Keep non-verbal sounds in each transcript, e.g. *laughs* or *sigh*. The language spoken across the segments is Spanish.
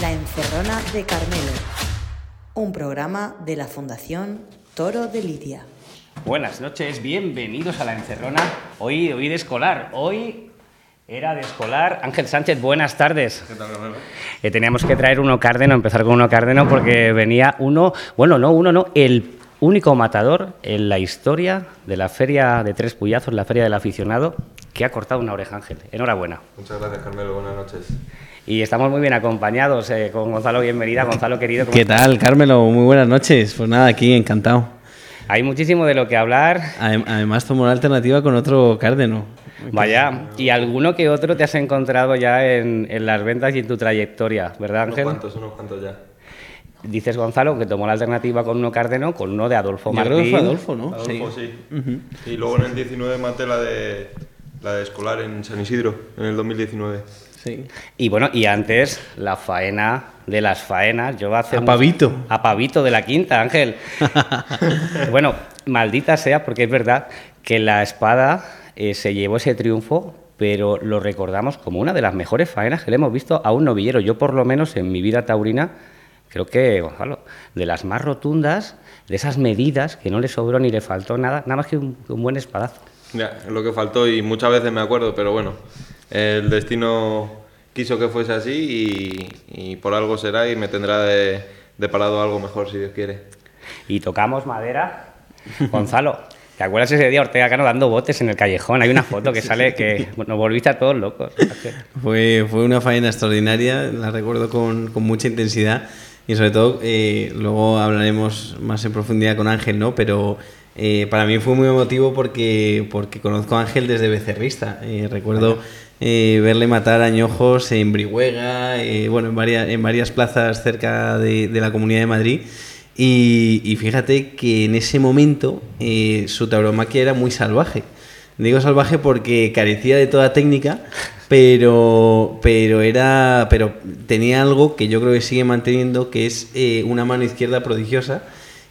La Encerrona de Carmelo, un programa de la Fundación Toro de Lidia. Buenas noches, bienvenidos a La Encerrona. Hoy, hoy de escolar, hoy era de escolar. Ángel Sánchez, buenas tardes. ¿Qué tal, Carmelo? Eh, teníamos que traer uno cárdeno, empezar con uno cárdeno, porque venía uno, bueno, no, uno no, el único matador en la historia de la feria de Tres Puyazos, la feria del aficionado, que ha cortado una oreja, Ángel. Enhorabuena. Muchas gracias, Carmelo. Buenas noches. Y estamos muy bien acompañados eh, con Gonzalo, bienvenida. Gonzalo, querido. ¿cómo ¿Qué estás? tal, Carmelo? Muy buenas noches. Pues nada, aquí encantado. Hay muchísimo de lo que hablar. Adem- Además, tomo una alternativa con otro cárdeno. Vaya, y alguno que otro te has encontrado ya en, en las ventas y en tu trayectoria, ¿verdad, Unos Ángel? cuantos, unos cuantos ya. Dices Gonzalo que tomó la alternativa con uno cárdeno, con uno de Adolfo Yo Martín. creo que fue Adolfo, ¿no? Adolfo, sí. Y luego en el 19 maté la de, la de escolar en San Isidro, en el 2019. Sí. Y bueno, y antes la faena de las faenas. Yo hace A un- Pavito. A Pavito de la quinta, Ángel. *laughs* bueno, maldita sea, porque es verdad que la espada eh, se llevó ese triunfo, pero lo recordamos como una de las mejores faenas que le hemos visto a un novillero. Yo, por lo menos, en mi vida taurina, creo que, Gonzalo, de las más rotundas, de esas medidas que no le sobró ni le faltó nada, nada más que un, un buen espadazo. Ya, lo que faltó y muchas veces me acuerdo, pero bueno, el destino quiso que fuese así y, y por algo será y me tendrá de, de parado algo mejor si Dios quiere. y tocamos madera. Gonzalo, ¿te acuerdas ese día Ortega Cano dando botes en el callejón? Hay una foto que sale que nos volviste a todos locos. Fue, fue una faena extraordinaria, la recuerdo con, con mucha intensidad y sobre todo, eh, luego hablaremos más en profundidad con Ángel, ¿no? Pero eh, para mí fue muy emotivo porque, porque conozco a Ángel desde becerrista. Eh, recuerdo eh, verle matar añojos en Brihuega, eh, bueno, en varias, en varias plazas cerca de, de la Comunidad de Madrid. Y, y fíjate que en ese momento eh, su tauromaquia era muy salvaje. Digo salvaje porque carecía de toda técnica, *laughs* pero, pero era, pero tenía algo que yo creo que sigue manteniendo, que es eh, una mano izquierda prodigiosa.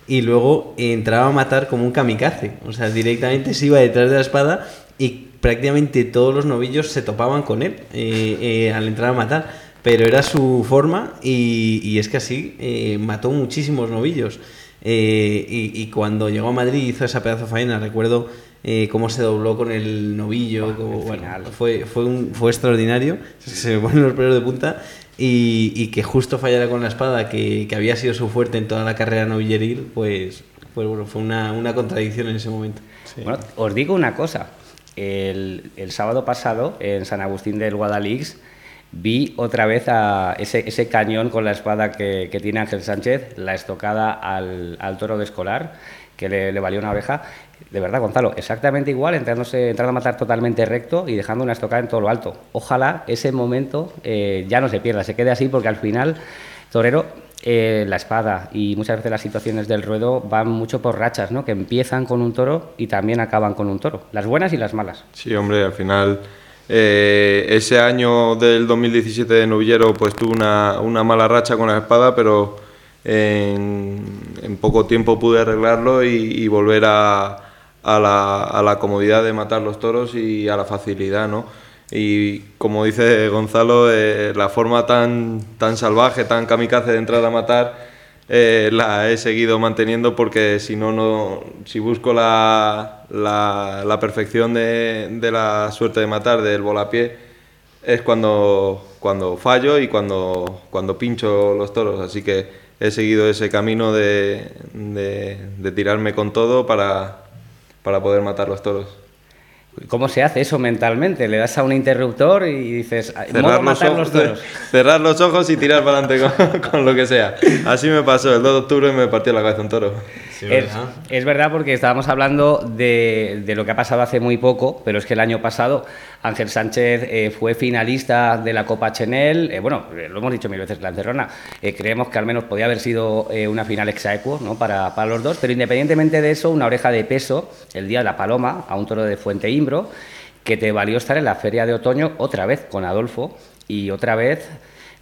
Y luego entraba a matar como un kamikaze. O sea, directamente se iba detrás de la espada y prácticamente todos los novillos se topaban con él eh, eh, al entrar a matar. Pero era su forma y, y es que así eh, mató muchísimos novillos. Eh, y, y cuando llegó a Madrid hizo esa pedazo de faena. Recuerdo eh, cómo se dobló con el novillo. como- el bueno, fue, fue, un- fue extraordinario. *laughs* Se me ponen los pelos de punta. Y, y que justo fallara con la espada, que, que había sido su fuerte en toda la carrera novilleril, pues, pues bueno, fue una, una contradicción en ese momento. Bueno, os digo una cosa. El, sábado pasado, en San Agustín del Guadalix, vi otra vez ese, cañón con la espada que, tiene Ángel Sánchez, la estocada al, toro de escolar, que le, le valió una oreja. De verdad, Gonzalo, exactamente igual, entrándose, entrando a matar totalmente recto y dejando una estocada en todo lo alto. Ojalá ese momento eh, ya no se pierda, se quede así, porque al final, torero, eh, la espada y muchas veces las situaciones del ruedo van mucho por rachas, ¿no? Que empiezan con un toro y también acaban con un toro. Las buenas y las malas. Sí, hombre, al final eh, ese año del 2017 de novillero pues tuve una, una mala racha con la espada, pero en, poco tiempo pude arreglarlo y, volver a la comodidad de matar los toros y a la facilidad, ¿no? Y como dice Gonzalo, eh, la forma tan, tan salvaje, tan kamikaze de entrar a matar, eh, la he seguido manteniendo porque si no, no si busco la, la, la perfección de, de la suerte de matar del volapié, es cuando, cuando fallo y cuando, cuando pincho los toros. Así que he seguido ese camino de, de, de tirarme con todo para, para poder matar los toros. ¿Cómo se hace eso mentalmente? Le das a un interruptor y dices, "Modo Cerrar los, ojos, los toros. *laughs* cerrar los ojos y tirar para adelante con, *laughs* con lo que sea. Así me pasó el 2 de octubre y me partió la cabeza un toro. Es, es verdad porque estábamos hablando de, de lo que ha pasado hace muy poco, pero es que el año pasado Ángel Sánchez eh, fue finalista de la Copa Chenel. eh, bueno, eh, lo hemos dicho mil veces, la encerrona. eh, creemos que al menos podía haber sido una final exaequo ¿no? para, para los dos, pero independientemente de eso, una oreja de peso el día de la Paloma a un toro de Fuente Imbro que te valió estar en la feria de otoño otra vez con Adolfo y otra vez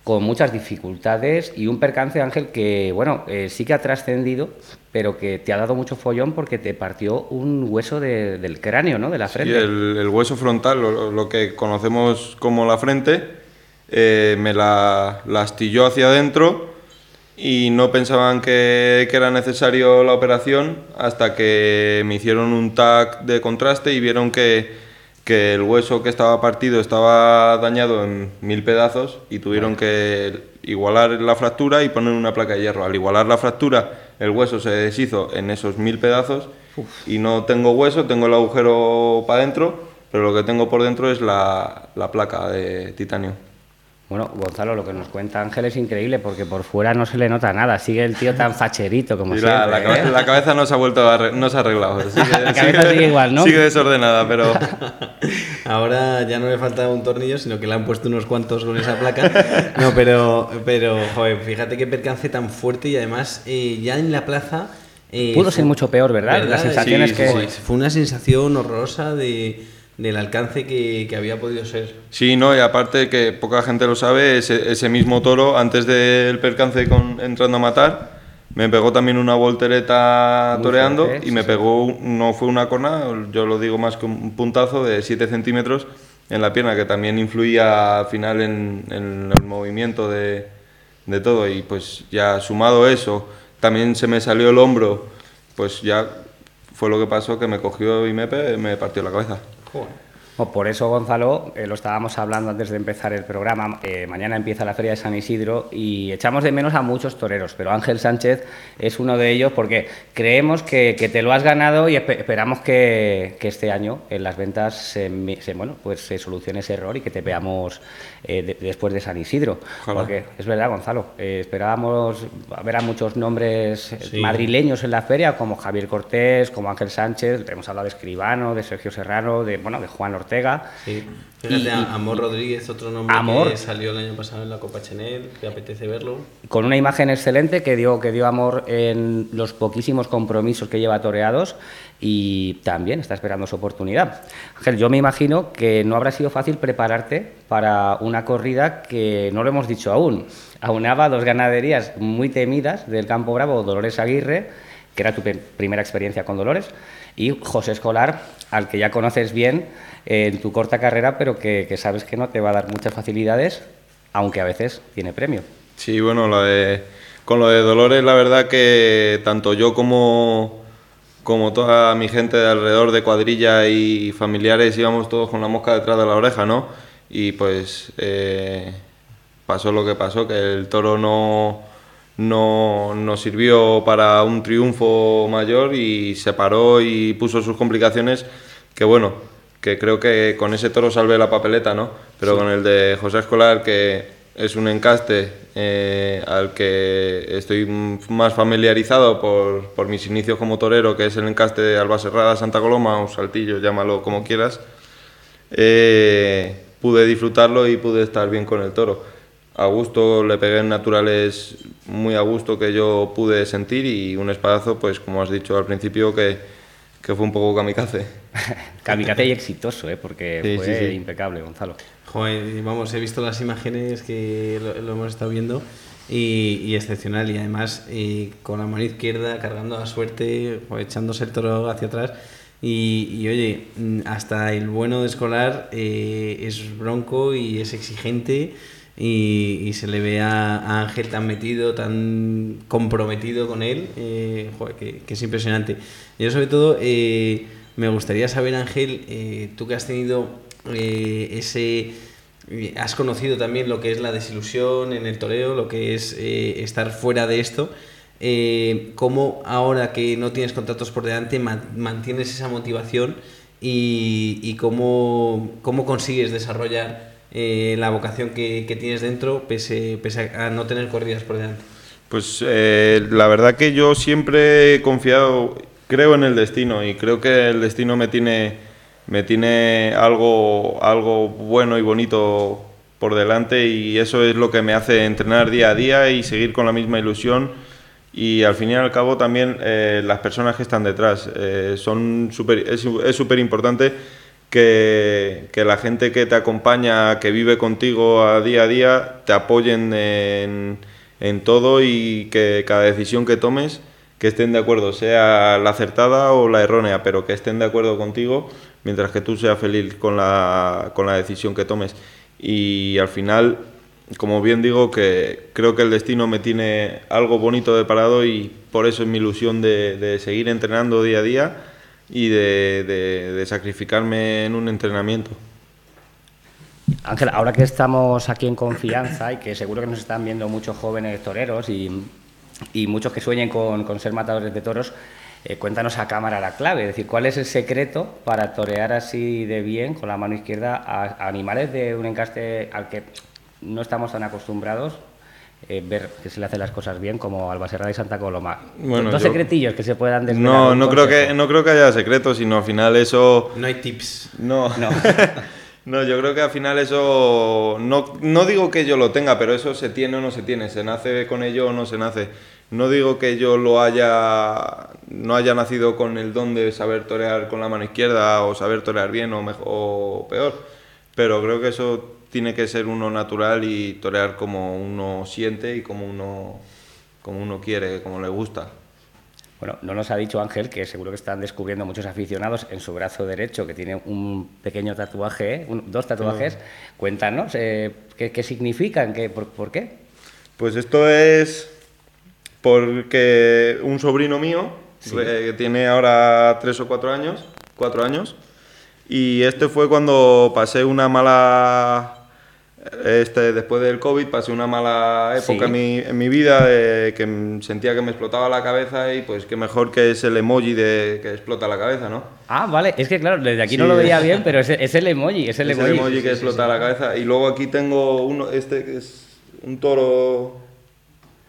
con muchas dificultades y un percance, Ángel, que bueno, eh, sí que ha trascendido, pero que te ha dado mucho follón porque te partió un hueso de- del cráneo, ¿no? De la Sí, frente. el, el hueso frontal, lo, lo que conocemos como la frente, eh, me la, la astilló hacia adentro y no pensaban que, que era necesario la operación hasta que me hicieron un TAC de contraste y vieron que, que el hueso que estaba partido estaba dañado en mil pedazos y tuvieron que igualar la fractura y poner una placa de hierro. Al igualar la fractura, el hueso se deshizo en esos mil pedazos y no tengo hueso, tengo el agujero para adentro, pero lo que tengo por dentro es la, la placa de titanio. Bueno, Gonzalo, lo que nos cuenta Ángel es increíble porque por fuera no se le nota nada. Sigue el tío tan facherito como Y siempre. la, la ¿eh? cabeza, la cabeza no se ha vuelto a no se ha arreglado. *laughs* Sigue, La cabeza sigue igual, ¿no? Sigue desordenada, pero *laughs* Ahora ya no le falta un tornillo, sino que le han puesto unos cuantos con esa placa. *laughs* No, pero, pero joder, fíjate qué percance tan fuerte y además eh, ya en la plaza... eh, Pudo fue- ser mucho peor, ¿verdad? Las sensaciones Sí, que... sí, Joder, Fue una sensación horrorosa de, del alcance que, que había podido ser. sí, no, y aparte que poca gente lo sabe, ese, ese mismo toro, antes del percance con, entrando a matar, me pegó también una voltereta Muy toreando fuerte, y me sí. pegó, no fue una corna, yo lo digo más que un puntazo de 7 centímetros en la pierna, que también influía al final en, en el movimiento de, de todo. Y pues ya sumado eso, también se me salió el hombro, pues ya fue lo que pasó, que me cogió y me, me partió la cabeza. Cool. O por eso, Gonzalo, eh, lo estábamos hablando antes de empezar el programa. eh, mañana empieza la Feria de San Isidro y echamos de menos a muchos toreros, pero Ángel Sánchez es uno de ellos porque creemos que, que te lo has ganado y espe- esperamos que, que este año en las ventas se, bueno, pues se solucione ese error y que te veamos eh, de- después de San Isidro. Ojalá. Porque es verdad, Gonzalo, esperábamos ver a muchos nombres Sí. madrileños en la feria, como Javier Cortés, como Ángel Sánchez, hemos hablado de Escribano, de Sergio Serrano, de, bueno, de Juan Ortega. Sí. Fíjate, Y- Amor Rodríguez, otro nombre Amor. que salió el año pasado en la Copa Chanel, que apetece verlo. con una imagen excelente que dio, que dio amor en los poquísimos compromisos que lleva toreados y también está esperando su oportunidad. Ángel, yo me imagino que no habrá sido fácil prepararte para una corrida que no lo hemos dicho aún. Aunaba dos ganaderías muy temidas del Campo Bravo, Dolores Aguirre, que era tu primera experiencia con Dolores, y José Escolar, al que ya conoces bien en tu corta carrera, pero que, que sabes que no te va a dar muchas facilidades, aunque a veces tiene premio. Sí, bueno, lo de- con lo de Dolores, la verdad que tanto yo como, como toda mi gente de alrededor de cuadrilla y familiares íbamos todos con la mosca detrás de la oreja, ¿no? Y pues eh, pasó lo que pasó, que el toro no, no nos sirvió para un triunfo mayor y se paró y puso sus complicaciones, que bueno, que creo que con ese toro salvé la papeleta, ¿no? Pero con el de José Escolar, que es un encaste eh, al que estoy más familiarizado por, por mis inicios como torero, que es el encaste de Albaserrada, Santa Coloma o Saltillo, llámalo como quieras, eh, pude disfrutarlo y pude estar bien con el toro. A gusto, le pegué en naturales muy a gusto que yo pude sentir y un espadazo, pues como has dicho al principio, que, que fue un poco kamikaze. *laughs* Kamikaze y exitoso, ¿eh? porque Sí, fue sí, sí. impecable, Gonzalo. Joder, y vamos, he visto las imágenes que lo, lo hemos estado viendo y, y excepcional. Y además, eh, con la mano izquierda, cargando a suerte, joder, echándose el toro hacia atrás. Y, y, oye, mm, hasta el bueno de escolar eh, es bronco y es exigente. Y, y se le ve a, a Ángel tan metido, tan comprometido con él, eh, joder, que, que es impresionante. Yo sobre todo eh, me gustaría saber, Ángel, eh, tú que has tenido eh, ese... eh, Has conocido también lo que es la desilusión en el toreo, lo que es eh, estar fuera de esto. ¿Cómo ahora que no tienes contratos por delante ma- mantienes esa motivación y, y cómo, cómo consigues desarrollar eh, la vocación que, tienes dentro pese, a no tener corridas por delante? Pues eh, la verdad que yo siempre he confiado, creo en el destino y creo que el destino me tiene, me tiene algo, algo bueno y bonito por delante y eso es lo que me hace entrenar día a día y seguir con la misma ilusión y al fin y al cabo también eh, las personas que están detrás son super, es es súper importante que, la gente que te acompaña, que vive contigo a día a día, te apoyen en, todo y que cada decisión que tomes, que estén de acuerdo, sea la acertada o la errónea, pero que estén de acuerdo contigo mientras que tú seas feliz con la, con la decisión que tomes. Y al final como bien digo, que creo que el destino me tiene algo bonito de parado y por eso es mi ilusión de seguir entrenando día a día y de, de, sacrificarme en un entrenamiento. Ángel, ahora que estamos aquí en confianza y que seguro que nos están viendo muchos jóvenes toreros y, y muchos que sueñen con, con ser matadores de toros, eh, cuéntanos a cámara la clave, es decir, ¿cuál es el secreto para torear así de bien con la mano izquierda a, a animales de un encaste al que no estamos tan acostumbrados? Eh, ver que se le hacen las cosas bien como Albacerrada y Santa Coloma. Bueno, Dos yo- secretillos que se puedan desvelar. No, no creo, que, no creo que haya secretos, sino al final eso... No hay tips. No, No. *laughs* no, yo creo que al final eso, no, no digo que yo lo tenga, pero eso se tiene o no se tiene, se nace con ello o no se nace. No digo que yo lo haya, no haya nacido con el don de saber torear con la mano izquierda o saber torear bien o, mejor, o peor, pero creo que eso tiene que ser uno natural y torear como uno siente y como uno, como uno quiere, como le gusta. Bueno, no nos ha dicho Ángel que seguro que están descubriendo muchos aficionados en su brazo derecho que tiene un pequeño tatuaje. Un- dos tatuajes. Cuéntanos eh, ¿qué, qué significan, qué, por, por qué. Pues esto es porque un sobrino mío, eh, que tiene ahora tres o cuatro años, cuatro años, y este fue cuando pasé una mala, este, después del COVID, pasé una mala época Sí. en, mi, en mi vida, de que sentía que me explotaba la cabeza y pues qué mejor que es el emoji de que explota la cabeza, ¿no? Ah, vale, es que claro, desde aquí no lo veía *laughs* bien, pero es, es el emoji, es el Es emoji. el emoji que explota la cabeza. Y luego aquí tengo uno, este que es un toro...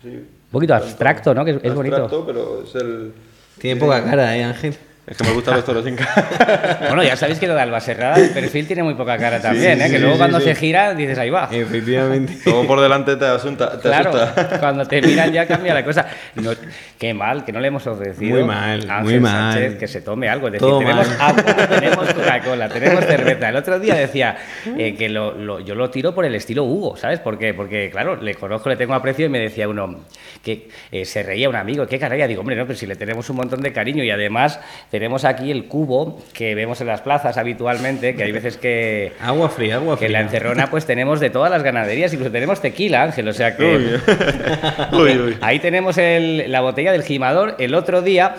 sí, Un poquito abstracto, ¿no? Que es, es bonito. abstracto, pero es el... Tiene poca cara, ¿eh, Ángel? Es que me gustan los toros sin cara. *laughs* Bueno, ya sabéis que lo de Albacerrada, el perfil tiene muy poca cara también, sí, ¿eh? Que luego cuando se gira dices, ahí va. Efectivamente. *laughs* Luego por delante te, asunta, te Claro, asusta. *laughs* cuando te miran ya cambia la cosa. No, qué mal, que no le hemos ofrecido Muy mal, a muy mal. Sánchez que se tome algo. Es decir, Todo tenemos mal. agua, tenemos Coca-Cola, tenemos cerveza. El otro día decía eh, que lo, lo- yo lo tiro por el estilo Hugo, ¿sabes? ¿Por qué? Porque, claro, le conozco, le tengo aprecio y me decía uno que eh, se reía un amigo, qué caraya. Digo, hombre, no, pero si le tenemos un montón de cariño y además tenemos aquí el cubo que vemos en las plazas habitualmente, que hay veces que... Agua fría, agua Que en la fría. encerrona pues tenemos de todas las ganaderías, incluso tenemos tequila, Ángel, o sea que... *laughs* Uy, uy. Ahí tenemos el- la botella del gimador. El otro día.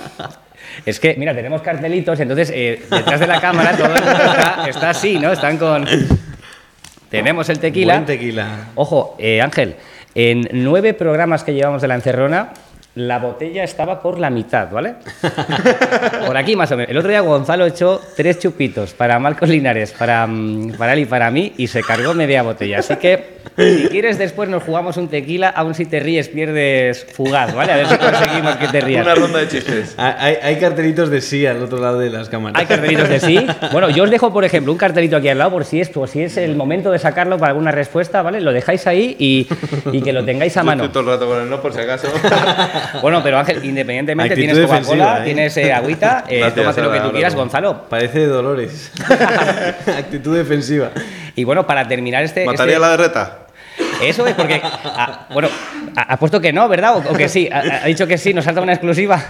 Es que, mira, tenemos cartelitos, entonces eh, detrás de la cámara todo el mundo está, está así, ¿no? Están con. Tenemos el tequila. Buen tequila. Ojo, eh, Ángel, en nueve programas que llevamos de la encerrona, la botella estaba por la mitad, ¿vale? *laughs* Por aquí más o menos. El otro día Gonzalo echó tres chupitos para Marcos Linares, para, mm, para él y para mí, y se cargó media botella. Así que, si quieres, después nos jugamos un tequila, aún si te ríes, pierdes fugaz, ¿vale? A ver si conseguimos que te rías. Una ronda de chistes. Hay, hay cartelitos de sí al otro lado de las cámaras. Hay cartelitos de sí. Bueno, yo os dejo, por ejemplo, un cartelito aquí al lado por si es, por si es el momento de sacarlo para alguna respuesta, ¿vale? Lo dejáis ahí y, y que lo tengáis a Yo mano. estoy todo el rato con el no, por si acaso. *laughs* Bueno, pero Ángel, independientemente, Actitud tienes Coca-Cola, ¿eh? tienes eh, agüita, eh, Gracias, tómate lo que tú quieras. Gonzalo. Parece de Dolores. *laughs* Actitud defensiva. Y bueno, para terminar este... ¿Mataría este- la de reta? Eso es porque, ah, bueno, ha, ha puesto que no, ¿verdad? O, o que sí, ha, ha dicho que sí, nos salta una exclusiva.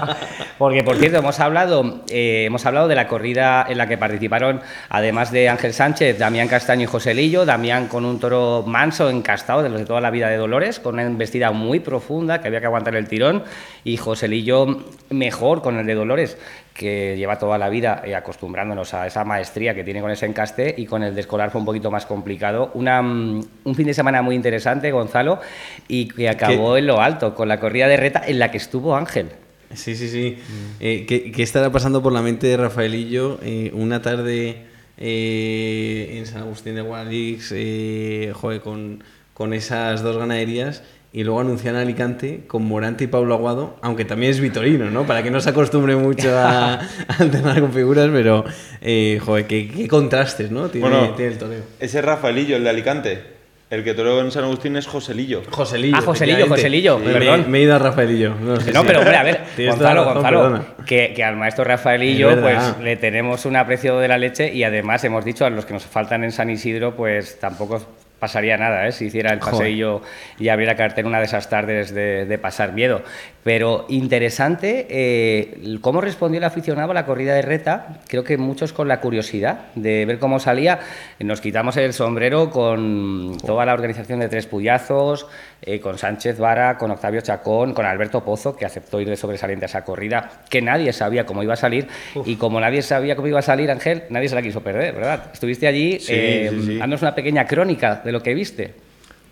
*laughs* porque, por cierto, hemos hablado, eh, hemos hablado de la corrida en la que participaron, además de Ángel Sánchez, Damián Castaño y José Lillo, Damián con un toro manso, encastado, de los de toda la vida de Dolores, con una embestida muy profunda, que había que aguantar el tirón, y José Lillo mejor con el de Dolores, que lleva toda la vida eh, acostumbrándonos a esa maestría que tiene con ese encaste y con el de escolar fue un poquito más complicado. Una, mm, un fin de semana muy interesante, Gonzalo, y que acabó en lo alto, con la corrida de reta en la que estuvo Ángel. Sí, sí, sí. Eh, ¿qué, qué estará pasando por la mente de Rafaelillo eh, una tarde eh, en San Agustín de Guadix, eh, joder, con, con esas dos ganaderías y luego anuncian a Alicante con Morante y Pablo Aguado, aunque también es Vitorino, ¿no? Para que no se acostumbre mucho a, *laughs* a alternar con figuras, pero, eh, joder, qué, qué contrastes, ¿no? Tiene, Bueno, tiene el toreo. ese Rafaelillo, el de Alicante. El que toreó en San Agustín es Joselillo. Joselillo. Ah, Joselillo. Joselillo, Me- perdón. Me, he ido a Rafaelillo. No, sí, No, sí. pero hombre, a ver, *laughs* Gonzalo, razón, Gonzalo, que, que al maestro Rafaelillo Es pues le tenemos un aprecio de la leche y además hemos dicho a los que nos faltan en San Isidro pues tampoco pasaría nada ¿eh? si hiciera el paseillo y abriera cartel una de esas tardes de, de pasar miedo. Pero interesante eh, cómo respondió el aficionado a la corrida de reta. Creo que muchos con la curiosidad de ver cómo salía. Nos quitamos el sombrero con toda la organización de Tres Puyazos, eh, con Sánchez Vara, con Octavio Chacón, con Alberto Pozo, que aceptó ir de sobresaliente a esa corrida, que nadie sabía cómo iba a salir. Y como nadie sabía cómo iba a salir, Ángel, nadie se la quiso perder, ¿verdad? Estuviste allí, Sí, eh, sí, sí. dándonos una pequeña crónica de lo que viste.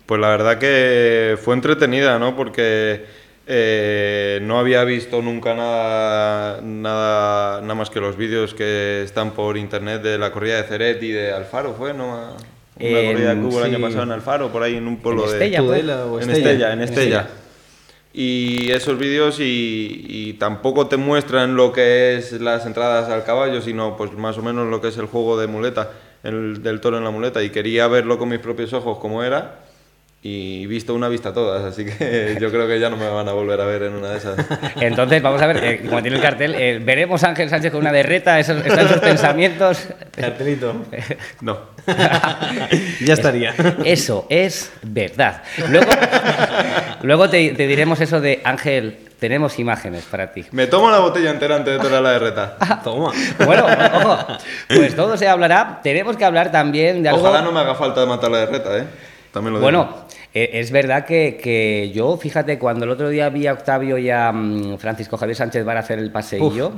Pues la verdad que fue entretenida, ¿no? Porque eh, no había visto nunca nada, nada, nada más que los vídeos que están por internet de la corrida de Ceret y de Alfaro, ¿fue? ¿No? Una En- corrida que hubo el sí. año pasado en Alfaro, por ahí en un pueblo En de... Estella, pues. Tudela o en Estella. Estella, en Estella. Y esos vídeos y, y tampoco te muestran lo que es las entradas al caballo, sino pues más o menos lo que es el juego de muleta, el, del toro en la muleta. Y quería verlo con mis propios ojos cómo era y visto una vista todas, así que *laughs* yo creo que ya no me van a volver a ver en una de esas. Entonces, vamos a ver, eh, como tiene el cartel, eh, veremos a Ángel Sánchez con una derreta, esos, están esos pensamientos. Cartelito. *laughs* No. *laughs* ya estaría. Eso es verdad. Luego, luego te, te diremos eso de Ángel, tenemos imágenes para ti. Me tomo la botella entera antes de tocar la de reta. Toma. Bueno, ojo, pues todo se hablará. Tenemos que hablar también de algo. Ojalá no me haga falta matar la de reta, ¿eh? También lo digo. Bueno, eh, es verdad que, que yo, fíjate, cuando el otro día vi a Octavio y a mm, Francisco Javier Sánchez Bar hacer el paseillo,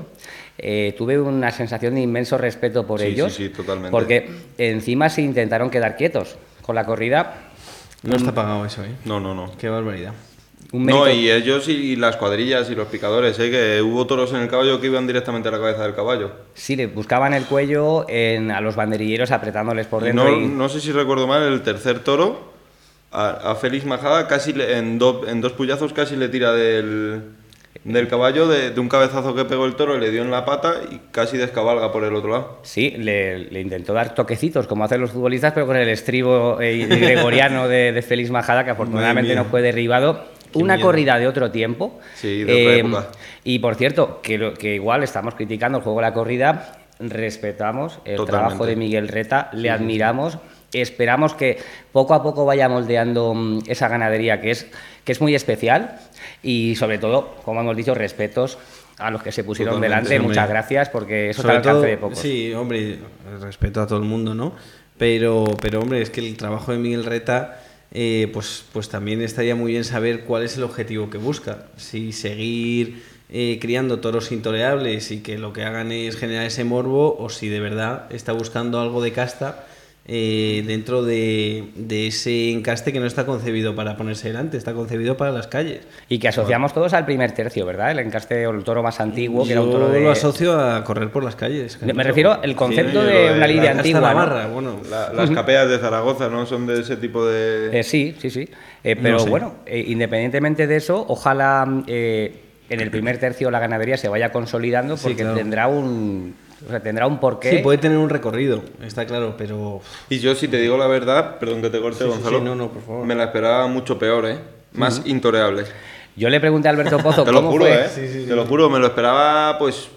eh, tuve una sensación de inmenso respeto por Sí, sí, ellos. sí, totalmente. Porque encima se intentaron quedar quietos con la corrida. No está pagado eso, ¿eh? No, no, no. Qué barbaridad. No, y ellos y las cuadrillas y los picadores, ¿eh? que hubo toros en el caballo que iban directamente a la cabeza del caballo. Sí, le buscaban el cuello en- a los banderilleros apretándoles por dentro. no, y- no sé si recuerdo mal, el tercer toro, a, a Félix Majada, casi le- en, do- en dos puyazos casi le tira del, del caballo, de, de un cabezazo que pegó el toro, le dio en la pata y casi descabalga por el otro lado. Sí, le, le intentó dar toquecitos, como hacen los futbolistas, pero con el estribo eh, gregoriano de, de Félix Majada, que afortunadamente no fue derribado. Qué Una miedo. corrida de otro tiempo. Eh, Sí, de otra época. Y por cierto, que, que igual estamos criticando el juego de la corrida, respetamos el Totalmente. trabajo de Miguel Reta, le admiramos. Esperamos que poco a poco vaya moldeando mm, esa ganadería que es, que es muy especial y sobre todo, como hemos dicho, respetos a los que se pusieron Totalmente, delante. hombre. Muchas gracias porque eso Sobre está al alcance todo, de pocos. Sí, hombre, respeto a todo el mundo, ¿no? Pero, pero hombre, es que el trabajo de Miguel Reta, eh, pues, pues también estaría muy bien saber cuál es el objetivo que busca. Si seguir eh, criando toros intoleables y que lo que hagan es generar ese morbo, o si de verdad está buscando algo de casta eh, dentro de, de ese encaste que no está concebido para ponerse delante, está concebido para las calles. Y que asociamos todos al primer tercio, ¿verdad? El encaste o el toro más antiguo, que era un Yo toro de... lo asocio a correr por las calles. Me refiero al concepto Sí, de una la lidia Hasta antigua. ¿no? Bueno. La- las capeas de Zaragoza, ¿no? Son de ese tipo de... Eh, sí, sí, sí. Eh, pero sé. bueno, eh, independientemente de eso, ojalá eh, en el primer tercio la ganadería se vaya consolidando Sí, porque claro. tendrá un o sea, tendrá un porqué. Sí, puede tener un recorrido, está claro, pero. Y yo, si te digo la verdad, perdón que te corte, Sí, sí, Gonzalo, sí, no, no, por favor. me la esperaba mucho peor, ¿eh? Más intoreable. Yo le pregunté a Alberto Pozo *laughs* Te lo cómo juro, fue. ¿eh? te lo juro, me lo esperaba, pues.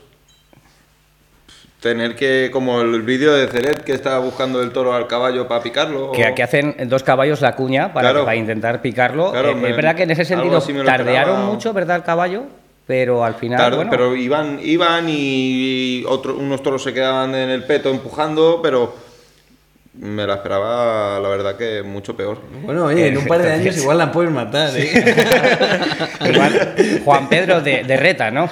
Tener que, como el vídeo de Ceret que estaba buscando el toro al caballo para picarlo. Que, o- que hacen dos caballos la cuña para, Claro. para intentar picarlo. Claro, Eh, me- es verdad que en ese sentido tardearon esperaba. mucho, ¿verdad? El caballo, pero al final. Claro, bueno, pero iban, iban y otro- unos toros se quedaban en el peto empujando, pero me la esperaba, la verdad, que mucho peor. Bueno, oye, en un par de años igual la puedes matar, ¿eh? *laughs* Igual Juan Pedro de, de Reta, ¿no?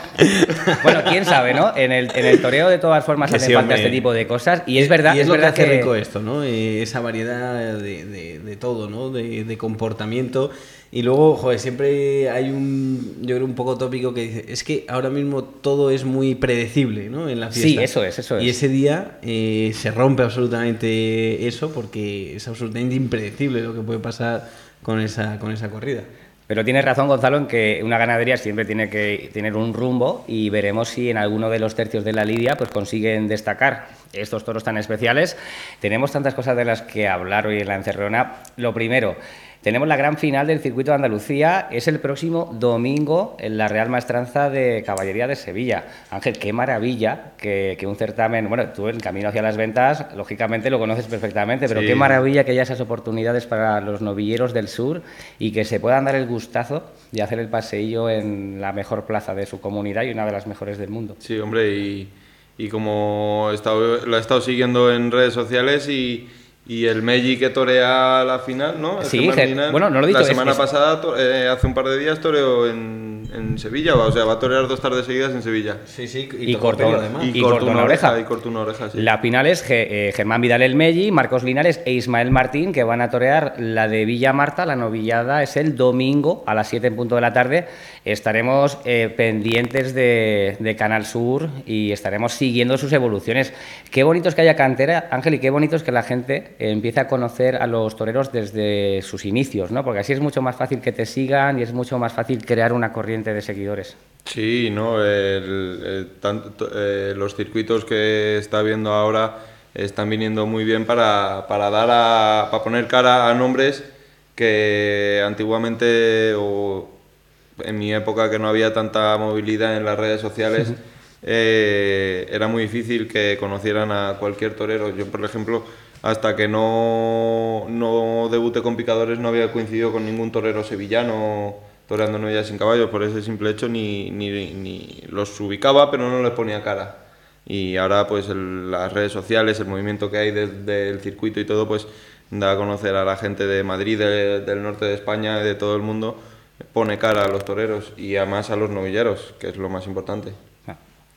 Bueno, quién sabe, ¿no? En el, en el toreo de todas formas Que hacen sí, falta este tipo de cosas y es verdad, Y es, es lo verdad que hace que rico esto, ¿no? Eh, esa variedad de, de- de todo, ¿no? De, de comportamiento. Y luego, joder, siempre hay un, yo creo, un poco tópico que dice, es que ahora mismo todo es muy predecible, ¿no? En la Sí, fiesta. eso es, eso Y es. ese día eh, se rompe absolutamente eso porque es absolutamente impredecible lo que puede pasar con esa, con esa corrida. Pero tienes razón, Gonzalo, en que una ganadería siempre tiene que tener un rumbo y veremos si en alguno de los tercios de la lidia pues consiguen destacar estos toros tan especiales. Tenemos tantas cosas de las que hablar hoy en la encerrona. Lo primero, tenemos la gran final del circuito de Andalucía, es el próximo domingo en la Real Maestranza de Caballería de Sevilla. Ángel, qué maravilla que, un certamen, bueno, tú en camino hacia las ventas, lógicamente lo conoces perfectamente, pero qué maravilla que haya esas oportunidades para los novilleros del sur y que se puedan dar el gustazo de hacer el paseillo en la mejor plaza de su comunidad y una de las mejores del mundo. Sí, hombre, y, y como he estado, lo he estado siguiendo en redes sociales y y el Meji que torea la final, ¿no? sí, bueno, no lo he dicho. La semana pasada, eh, hace un par de días, toreó en, en, Sevilla, o sea, va a torear dos tardes seguidas en Sevilla. Sí, sí, y, cortó, además. y, cortó una oreja. Y cortó una oreja, sí. La final es eh, Germán Vidal el Meji, Marcos Linares e Ismael Martín, que van a torear la de Villa Marta. La novillada es el domingo a las 7 en punto de la tarde. Estaremos eh, pendientes de, Canal Sur y estaremos siguiendo sus evoluciones. Qué bonito es que haya cantera, Ángel, y qué bonito es que la gente empieza a conocer a los toreros desde sus inicios, ¿no? Porque así es mucho más fácil que te sigan y es mucho más fácil crear una corriente de seguidores. Sí, no, eh, los circuitos que está viendo ahora están viniendo muy bien para, para dar a, para poner cara a nombres que antiguamente en mi época que no había tanta movilidad en las redes sociales eh, era muy difícil que conocieran a cualquier torero. Yo, por ejemplo, hasta que no, no debuté con picadores no había coincidido con ningún torero sevillano toreando novillas sin caballos, por ese simple hecho ni, ni, los ubicaba pero no les ponía cara. Y ahora pues las redes sociales, el movimiento que hay del circuito y todo pues da a conocer a la gente de Madrid, del norte de España, de todo el mundo, pone cara a los toreros y además a los novilleros, que es lo más importante.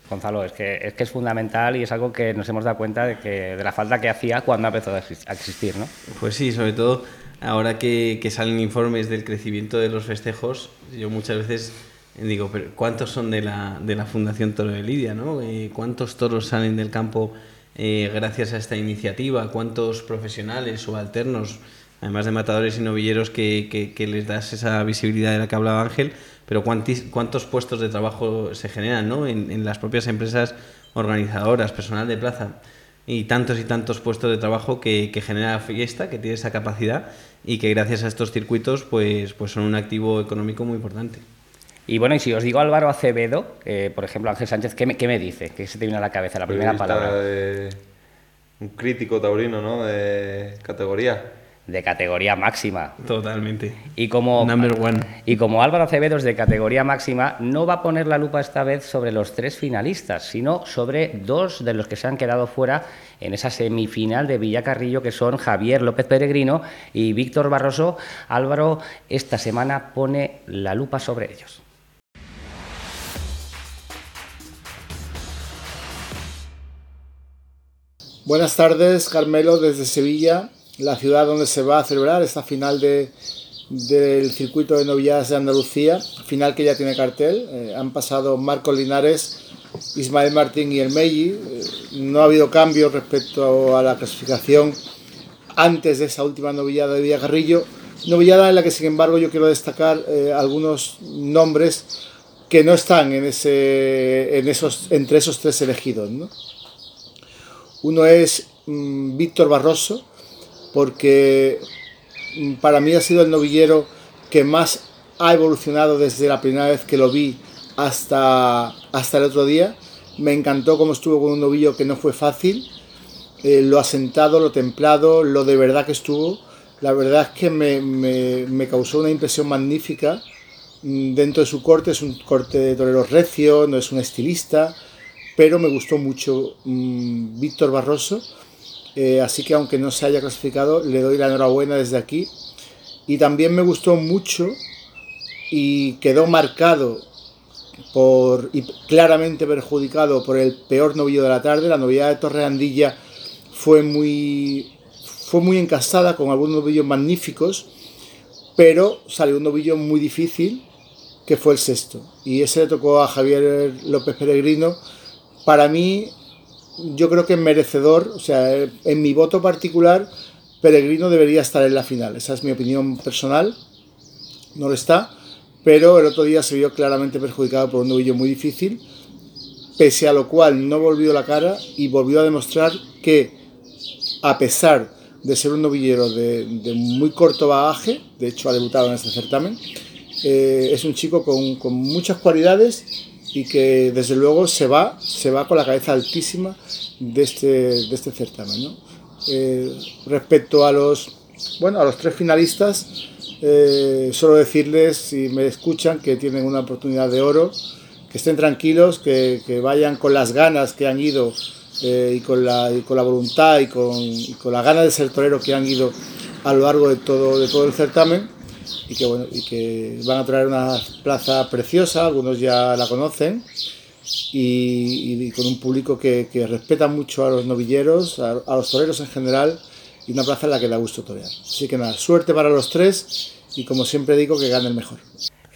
Gonzalo, es que, es que es fundamental y es algo que nos hemos dado cuenta de, que, de la falta que hacía cuando empezó a existir, ¿no? Pues sí, sobre todo ahora que, que, salen informes del crecimiento de los festejos, yo muchas veces digo, pero ¿cuántos son de la, de la Fundación Toro de Lidia? ¿no? Eh, ¿Cuántos toros salen del campo eh, gracias a esta iniciativa? ¿Cuántos profesionales subalternos, además de matadores y novilleros, que, que, que les das esa visibilidad de la que hablaba Ángel? pero ¿cuántos puestos de trabajo se generan ¿no? en, las propias empresas organizadoras, personal de plaza? Y tantos y tantos puestos de trabajo que, genera fiesta, que tiene esa capacidad y que gracias a estos circuitos pues, pues son un activo económico muy importante. Y bueno, y si os digo Álvaro Acevedo, eh, por ejemplo Ángel Sánchez, ¿qué me, ¿qué me, dice? ¿Qué se te viene a la cabeza la primera palabra? un crítico taurino, ¿no? De categoría de categoría máxima. Totalmente. Y como, Number one. y como Álvaro Acevedo es de categoría máxima, no va a poner la lupa esta vez sobre los tres finalistas, sino sobre dos de los que se han quedado fuera en esa semifinal de Villacarrillo, que son Javier López Peregrino y Víctor Barroso. Álvaro esta semana pone la lupa sobre ellos. Buenas tardes, Carmelo, desde Sevilla la ciudad donde se va a celebrar esta final de, del circuito de novilladas de Andalucía, final que ya tiene cartel. Eh, han pasado Marcos Linares, Ismael Martín y el Meiji. Eh, no ha habido cambios respecto a la clasificación antes de esa última novillada de Villacarrillo. Novillada en la que, sin embargo, yo quiero destacar eh, algunos nombres que no están en ese, en esos, entre esos tres elegidos. Uno es mm, Víctor Barroso, porque mm, para mí ha sido el novillero que más ha evolucionado desde la primera vez que lo vi hasta, hasta el otro día. Me encantó cómo estuvo con un novillo que no fue fácil, eh, lo asentado, lo templado, lo de verdad que estuvo. La verdad es que me, me, causó una impresión magnífica mm, dentro de su corte. Es un corte de torero recio, no es un estilista, pero me gustó mucho mm, Víctor Barroso eh, así que aunque no se haya clasificado, le doy la enhorabuena desde aquí. Y también me gustó mucho y quedó marcado por, y claramente perjudicado por el peor novillo de la tarde. La novillada de Torreandilla fue muy, fue muy encastada con algunos novillos magníficos, pero salió un novillo muy difícil que fue el sexto. Y ese le tocó a Javier López Peregrino. Para mí yo creo que merecedor, o sea, en mi voto particular, Peregrino debería estar en la final. Esa es mi opinión personal. No lo está, pero el otro día se vio claramente perjudicado por un novillo muy difícil, pese a lo cual no volvió la cara y volvió a demostrar que, a pesar de ser un novillero de, muy corto bagaje, de hecho ha debutado en este certamen. Eh, es un chico con, con, muchas cualidades y que desde luego se va, se va con la cabeza altísima de este, de este certamen. Eh, respecto a los, bueno, a los tres finalistas, eh, solo decirles, si me escuchan, que tienen una oportunidad de oro, que estén tranquilos, que, vayan con las ganas que han ido eh, y, con la, con la voluntad y con, con la gana de ser torero que han ido a lo largo de todo, de todo el certamen y que, bueno, y que van a traer una plaza preciosa, algunos ya la conocen, y, con un público que, respeta mucho a los novilleros, a, a, los toreros en general, y una plaza en la que da gusto torear. Así que nada, suerte para los tres y como siempre digo, que gane el mejor.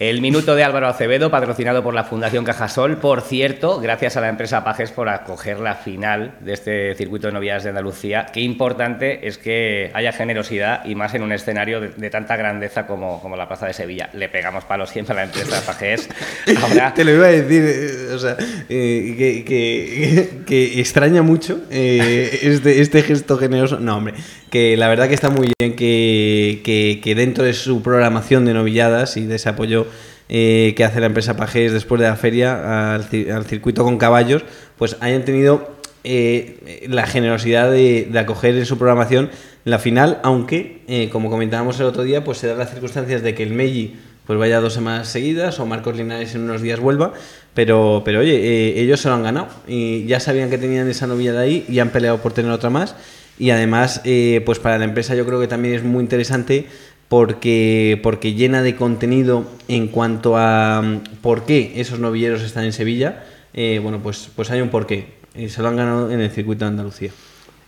El minuto de Álvaro Acevedo, patrocinado por la Fundación Cajasol. Por cierto, gracias a la empresa Pajes por acoger la final de este circuito de novias de Andalucía. Qué importante es que haya generosidad y más en un escenario de, tanta grandeza como, como, la Plaza de Sevilla. Le pegamos palos siempre a la empresa Pajes. *laughs* Te lo iba a decir, eh, o sea, eh, que, que, que, extraña mucho eh, este, este gesto generoso. No, hombre, que la verdad que está muy bien que, que, dentro de su programación de novilladas y de ese apoyo eh, que hace la empresa Pajés después de la feria al, circuito con caballos, pues hayan tenido eh, la generosidad de, acoger en su programación la final, aunque, eh, como comentábamos el otro día, pues se dan las circunstancias de que el Meiji pues vaya dos semanas seguidas o Marcos Linares en unos días vuelva, pero, pero oye, ellos se lo han ganado y ya sabían que tenían esa novillada ahí y han peleado por tener otra más y además, pues para la empresa yo creo que también es muy interesante porque, porque llena de contenido en cuanto a mm, por qué esos novilleros están en Sevilla. Eh, bueno, pues, pues hay un porqué. Y se lo han ganado en el circuito de Andalucía.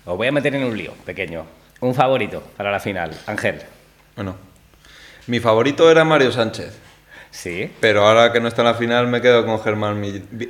Os voy a meter en un lío pequeño. Un favorito para la final. Ángel. Bueno, mi favorito era Mario Sánchez. Sí. Pero ahora que no está en la final me quedo con Germán,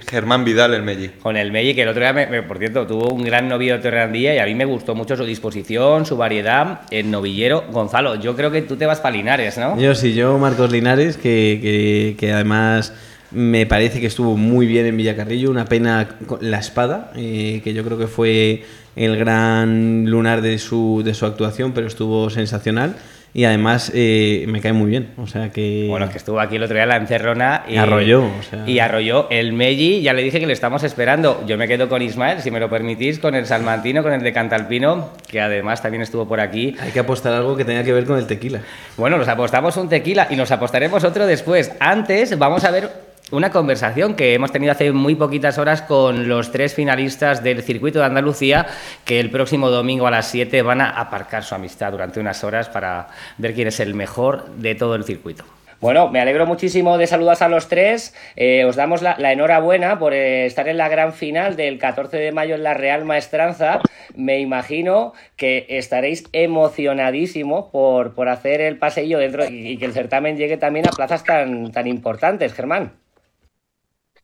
Germán Vidal, el Melli. Con el Melli, que el otro día, por cierto, tuvo un gran novio de Torreandía y a mí me gustó mucho su disposición, su variedad, el novillero. Gonzalo, yo creo que tú te vas para Linares, ¿no? Yo sí, yo Marcos Linares, que, que, además me parece que estuvo muy bien en Villacarrillo. Una pena la espada, eh, que yo creo que fue el gran lunar de su, de su actuación, pero estuvo sensacional y además eh, me cae muy bien. O sea que. Bueno, que estuvo aquí el otro día la encerrona y arrolló. Y arrolló el Melli, ya le dije que le estamos esperando. Yo me quedo con Ismael, si me lo permitís, con el Salmantino, con el de Cantalpino, que además también estuvo por aquí. Hay que apostar algo que tenga que ver con el tequila. Bueno, nos apostamos un tequila y nos apostaremos otro después. Antes, vamos a ver una conversación que hemos tenido hace muy poquitas horas con los tres finalistas del circuito de Andalucía, que el próximo domingo a las 7 van a aparcar su amistad durante unas horas para ver quién es el mejor de todo el circuito. Bueno, me alegro muchísimo de saludar a los tres. Eh, os damos la, enhorabuena por eh, estar en la gran final del 14 de mayo en la Real Maestranza. Me imagino que estaréis emocionadísimo por, por hacer el paseillo dentro y, que el certamen llegue también a plazas tan, tan importantes, Germán.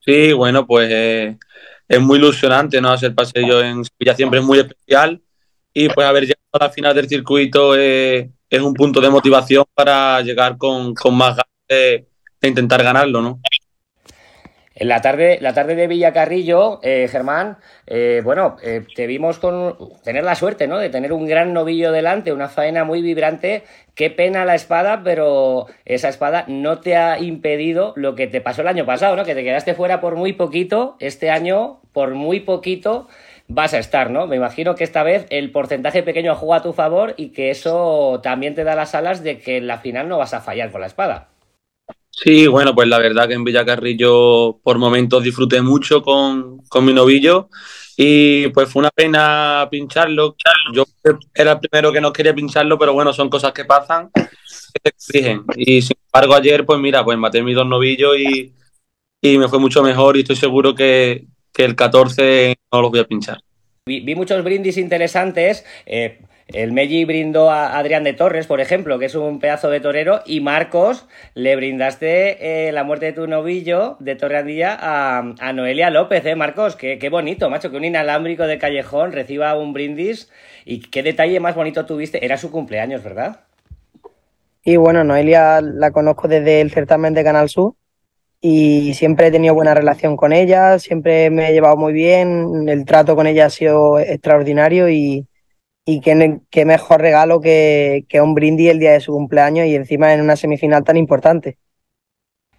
Sí, bueno, pues eh, es muy ilusionante, ¿no? Hacer paseo en Sevilla siempre es muy especial y pues haber llegado a la final del circuito eh, es un punto de motivación para llegar con, más ganas de, intentar ganarlo, ¿no? En la tarde, la tarde de Villacarrillo, eh, Germán, eh, bueno, eh, te vimos con tener la suerte, ¿no? De tener un gran novillo delante, una faena muy vibrante. Qué pena la espada, pero esa espada no te ha impedido lo que te pasó el año pasado, ¿no? Que te quedaste fuera por muy poquito. Este año, por muy poquito, vas a estar, ¿no? Me imagino que esta vez el porcentaje pequeño juega a tu favor y que eso también te da las alas de que en la final no vas a fallar con la espada. Sí, bueno, pues la verdad que en Villacarrillo por momentos disfruté mucho con, mi novillo y pues fue una pena pincharlo. Yo era el primero que no quería pincharlo, pero bueno, son cosas que pasan, que te exigen. Y sin embargo ayer, pues mira, pues maté mis dos novillos y, me fue mucho mejor y estoy seguro que, el 14 no los voy a pinchar. Vi, vi muchos brindis interesantes. Eh, el Meji brindó a Adrián de Torres, por ejemplo, que es un pedazo de torero, y Marcos le brindaste eh, la muerte de tu novillo de Torreandilla a, a Noelia López, ¿eh, Marcos? Qué, qué, bonito, macho, que un inalámbrico de callejón reciba un brindis. Y qué detalle más bonito tuviste. Era su cumpleaños, ¿verdad? Y bueno, Noelia la conozco desde el certamen de Canal Sur y siempre he tenido buena relación con ella, siempre me he llevado muy bien, el trato con ella ha sido extraordinario y y qué, mejor regalo que, un brindis el día de su cumpleaños y encima en una semifinal tan importante.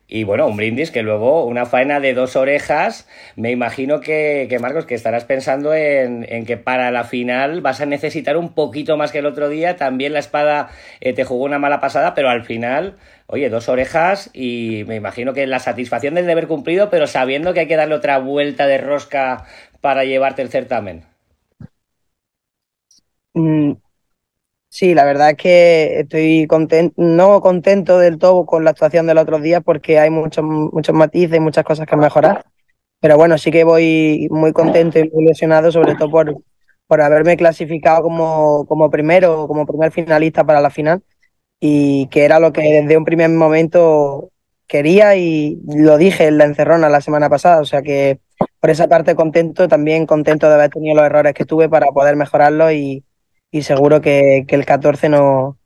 Y bueno, un brindis que luego una faena de dos orejas. Me imagino que, Marcos, que estarás pensando en, en, que para la final vas a necesitar un poquito más que el otro día. También la espada eh, te jugó una mala pasada, pero al final, oye, dos orejas y me imagino que la satisfacción del deber cumplido, pero sabiendo que hay que darle otra vuelta de rosca para llevarte el certamen. Mm, Sí, la verdad es que estoy contento, no contento del todo con la actuación de los otros días porque hay muchos, muchos matices y muchas cosas que mejorar. Pero bueno, sí que voy muy contento y muy ilusionado, sobre todo por, por haberme clasificado como, como primero, como primer finalista para la final, y que era lo que desde un primer momento quería y lo dije en la encerrona la semana pasada. O sea que por esa parte contento, también contento de haber tenido los errores que tuve para poder mejorarlos y, y seguro que, que el 14 no,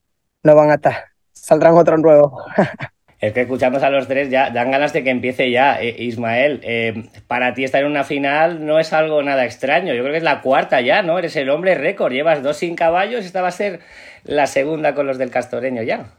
no van a estar. Saldrán otros nuevos. *laughs* Es que escuchamos a los tres, ya dan ganas de que empiece ya. Eh, Ismael, eh, para ti estar en una final no es algo nada extraño. Yo creo que es la cuarta ya, ¿no? Eres el hombre récord. Llevas dos sin caballos. Esta va a ser la segunda con los del Castoreño ya.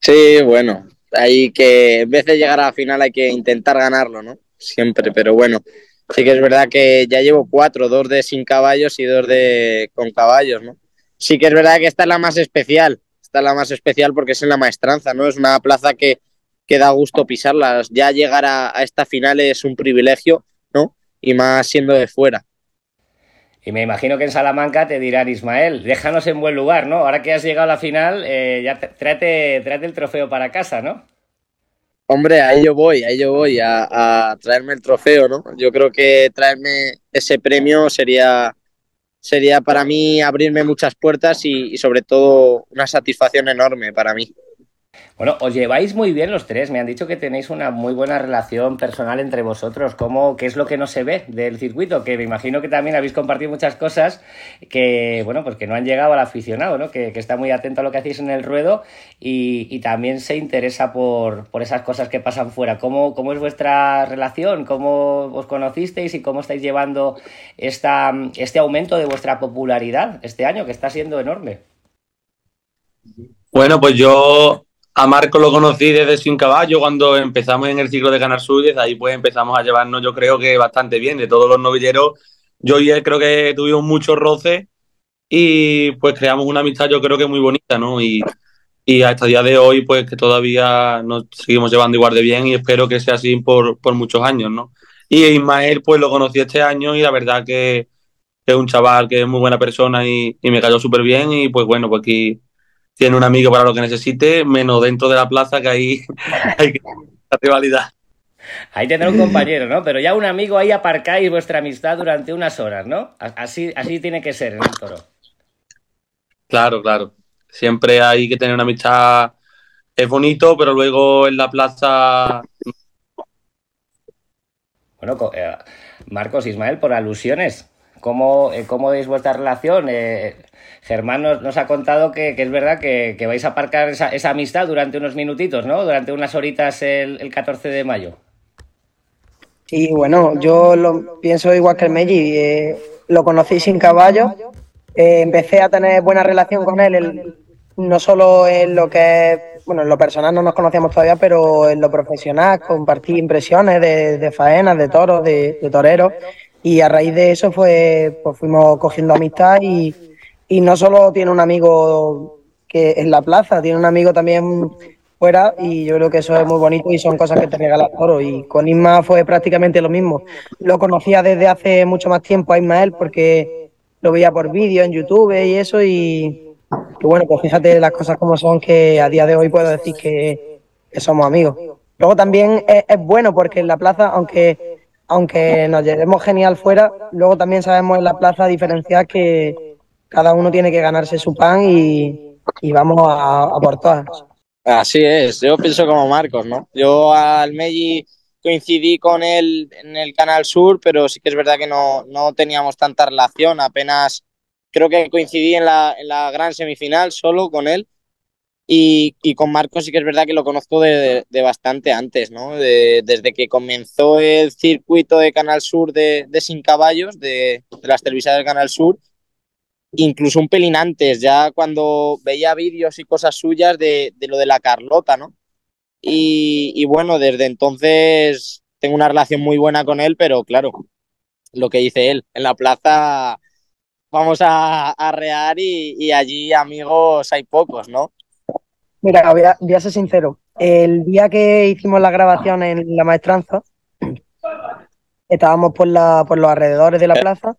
Sí, bueno. Hay que, en vez de llegar a la final, hay que intentar ganarlo, ¿no? Siempre, pero bueno. Sí que es verdad que ya llevo cuatro, dos de sin caballos y dos de con caballos, ¿no? Sí que es verdad que esta es la más especial, esta es la más especial porque es en la maestranza, ¿no? Es una plaza que, que da gusto pisarla. Ya llegar a, a esta final es un privilegio, ¿no? Y más siendo de fuera. Y me imagino que en Salamanca te dirán, Ismael, déjanos en buen lugar, ¿no? Ahora que has llegado a la final, eh, ya tráete, tráete el trofeo para casa, ¿no? Hombre, ahí yo voy, ahí yo voy a, traerme el trofeo, ¿no? Yo creo que traerme ese premio sería, sería para mí abrirme muchas puertas y, y sobre todo una satisfacción enorme para mí. Bueno, os lleváis muy bien los tres. Me han dicho que tenéis una muy buena relación personal entre vosotros. ¿Cómo, ¿Qué es lo que no se ve del circuito? Que me imagino que también habéis compartido muchas cosas que, bueno, pues que no han llegado al aficionado, ¿no? Que, que está muy atento a lo que hacéis en el ruedo y, y también se interesa por, por, esas cosas que pasan fuera. ¿Cómo, ¿Cómo, es vuestra relación? ¿Cómo os conocisteis y cómo estáis llevando esta, este aumento de vuestra popularidad este año, que está siendo enorme? Bueno, pues yo a Marco lo conocí desde Sin Caballo cuando empezamos en el ciclo de Ganar Sur desde ahí pues empezamos a llevarnos yo creo que bastante bien. De todos los novilleros, yo y él creo que tuvimos muchos roces y pues creamos una amistad yo creo que muy bonita, ¿no? Y, y hasta el día de hoy pues que todavía nos seguimos llevando igual de bien y espero que sea así por, por muchos años, ¿no? Y Ismael pues lo conocí este año y la verdad que, que es un chaval que es muy buena persona y, y me cayó súper bien y pues bueno, pues aquí tiene un amigo para lo que necesite, menos dentro de la plaza, que ahí *laughs* hay que la rivalidad. Ahí tendrá un compañero, ¿no? Pero ya un amigo ahí aparcáis vuestra amistad durante unas horas, ¿no? Así, así tiene que ser en el toro. Claro, claro. Siempre hay que tener una amistad. Es bonito, pero luego en la plaza. Bueno, eh, Marcos Ismael, por alusiones, ¿cómo, eh, cómo es vuestra relación? Eh, Germán nos, ha contado que, que es verdad que, que, vais a aparcar esa, esa, amistad durante unos minutitos, ¿no? Durante unas horitas el, el 14 de mayo. Sí, bueno, yo lo pienso igual que el Meji. Eh, lo conocí sin caballo. Eh, empecé a tener buena relación con él, no solo en lo que bueno, en lo personal no nos conocíamos todavía, pero en lo profesional, compartí impresiones de, de faenas, de toros, de, de toreros. Y a raíz de eso fue, pues fuimos cogiendo amistad y, y no solo tiene un amigo que en la plaza, tiene un amigo también fuera y yo creo que eso es muy bonito y son cosas que te regala el toro. Y con Isma fue prácticamente lo mismo. Lo conocía desde hace mucho más tiempo a Ismael porque lo veía por vídeo en YouTube y eso y, y, bueno, pues fíjate las cosas como son que a día de hoy puedo decir que, somos amigos. Luego también es, bueno porque en la plaza, aunque, aunque nos llevemos genial fuera, luego también sabemos en la plaza diferenciar que cada uno tiene que ganarse su pan y, y vamos a, a, por todas. Así es, yo pienso como Marcos, ¿no? Yo al Meji coincidí con él en el Canal Sur, pero sí que es verdad que no, no teníamos tanta relación, apenas creo que coincidí en la, en la gran semifinal solo con él. Y, y, con Marcos sí que es verdad que lo conozco de, de, de bastante antes, ¿no? De, desde que comenzó el circuito de Canal Sur de, Sin Caballos, de, las televisiones del Canal Sur, incluso un pelín antes, ya cuando veía vídeos y cosas suyas de, de lo de la Carlota, ¿no? Y, y, bueno, desde entonces tengo una relación muy buena con él, pero claro, lo que dice él, en la plaza vamos a arrear y, y allí amigos hay pocos, ¿no? Mira, voy a, voy a, ser sincero. El día que hicimos la grabación en la maestranza, *clears throat* estábamos por, la, por los alrededores de la plaza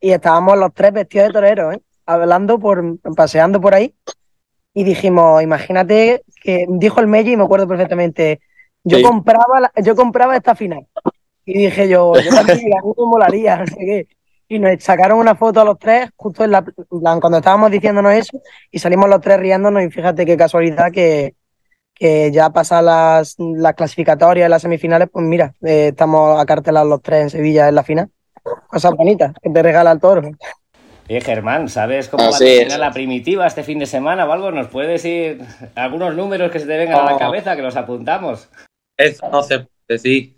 y estábamos los tres vestidos de toreros, ¿eh? hablando, por, paseando por ahí. Y dijimos, imagínate que dijo el Melli, y me acuerdo perfectamente, yo, sí. compraba, la, yo compraba esta final. Y dije yo, yo también, a mí me molaría, *laughs* no sé qué. Y nos sacaron una foto a los tres, justo en la, cuando estábamos diciéndonos eso, y salimos los tres riéndonos, y fíjate qué casualidad que, que ya pasan las, las clasificatorias, las semifinales, pues mira, eh, estamos acartelados los tres en Sevilla en la final. Cosas bonitas que te regala el toro. Eh, Germán, ¿sabes cómo Así va a terminar la primitiva este fin de semana o algo? ¿Nos puedes decir algunos números que se te vengan oh. a la cabeza, que los apuntamos? Eso no sé decir.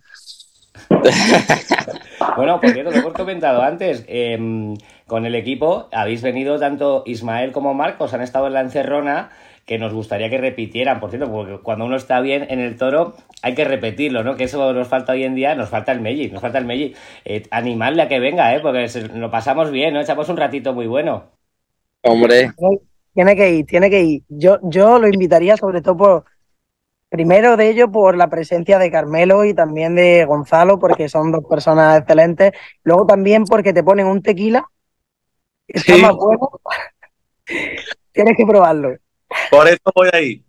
*laughs* bueno, porque lo hemos comentado antes. Eh, con el equipo habéis venido tanto Ismael como Marcos, han estado en la encerrona que nos gustaría que repitieran, por cierto, porque cuando uno está bien en el toro hay que repetirlo, ¿no? Que eso nos falta hoy en día, nos falta el Meji, nos falta el Meji. Eh, animarle a que venga, ¿eh? Porque lo pasamos bien, ¿no? Echamos un ratito muy bueno. Hombre. Tiene que ir, tiene que ir. Yo, yo lo invitaría sobre todo por, primero de ello por la presencia de Carmelo y también de Gonzalo, porque son dos personas excelentes. Luego también porque te ponen un tequila, está sí. más bueno. Tienes que probarlo. Por eso voy ahí.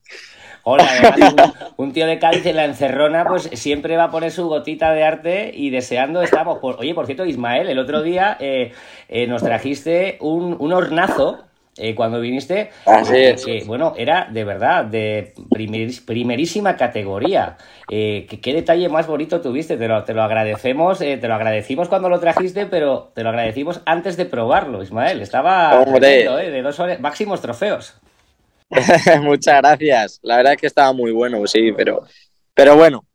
Hola, además, un, un, tío de Cádiz en la encerrona, pues siempre va a poner su gotita de arte y deseando estamos. Por, oye, por cierto, Ismael, el otro día eh, eh, nos trajiste un, un hornazo. Eh, cuando viniste, Así que, bueno, era de verdad de primer, primerísima categoría. ¿qué, ¿qué, detalle más bonito tuviste, te lo, te lo agradecemos, te lo agradecimos cuando lo trajiste, pero te lo agradecimos antes de probarlo, Ismael. Estaba tremendo, de dos horas, máximos trofeos. *laughs* Muchas gracias. La verdad es que estaba muy bueno, sí, pero, pero bueno,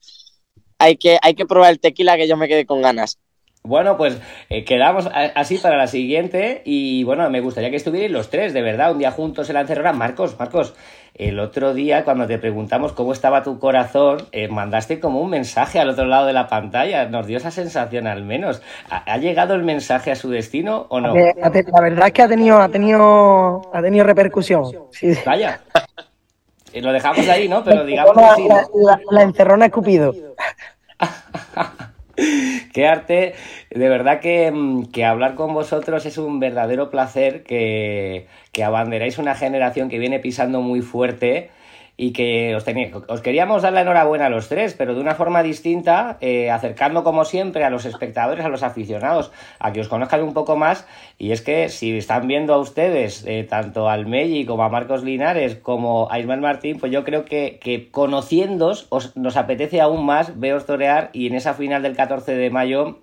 hay que, hay que probar el tequila que yo me quedé con ganas. Bueno, pues eh, quedamos así para la siguiente y bueno, me gustaría que estuvierais los tres, de verdad, un día juntos en la encerrona. Marcos, Marcos, el otro día cuando te preguntamos cómo estaba tu corazón, eh, mandaste como un mensaje al otro lado de la pantalla, nos dio esa sensación al menos. ¿Ha, ha llegado el mensaje a su destino o no? Eh, la verdad es que ha tenido, ha tenido, ha tenido repercusión. Sí. Vaya. Lo dejamos ahí, ¿no? Pero digamos así. La, la, la encerrona escupido. *laughs* Qué arte, de verdad que, que, hablar con vosotros es un verdadero placer, que, que abanderáis una generación que viene pisando muy fuerte y que os, os queríamos dar la enhorabuena a los tres, pero de una forma distinta, eh, acercando como siempre a los espectadores, a los aficionados, a que os conozcan un poco más. Y es que si están viendo a ustedes, eh, tanto al Melli como a Marcos Linares, como a Ismael Martín, pues yo creo que, que conociéndos os, nos apetece aún más veros torear y en esa final del 14 de mayo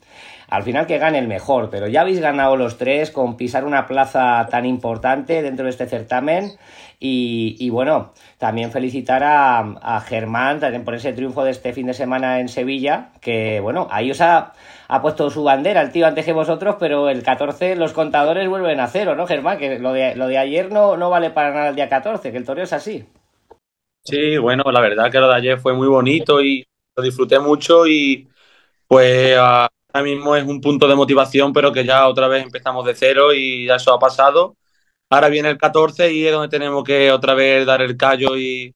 al final que gane el mejor, pero ya habéis ganado los tres con pisar una plaza tan importante dentro de este certamen y, bueno, también felicitar a, Germán también por ese triunfo de este fin de semana en Sevilla, que bueno, ahí os ha, ha puesto su bandera el tío antes que vosotros, pero el 14 los contadores vuelven a cero, ¿no, Germán? Que lo de, lo de ayer no, no vale para nada el día 14, que el toreo es así. Sí, bueno, la verdad que lo de ayer fue muy bonito y lo disfruté mucho y pues ahora mismo es un punto de motivación, pero que ya otra vez empezamos de cero y ya eso ha pasado. Ahora viene el 14 y es donde tenemos que otra vez dar el callo y,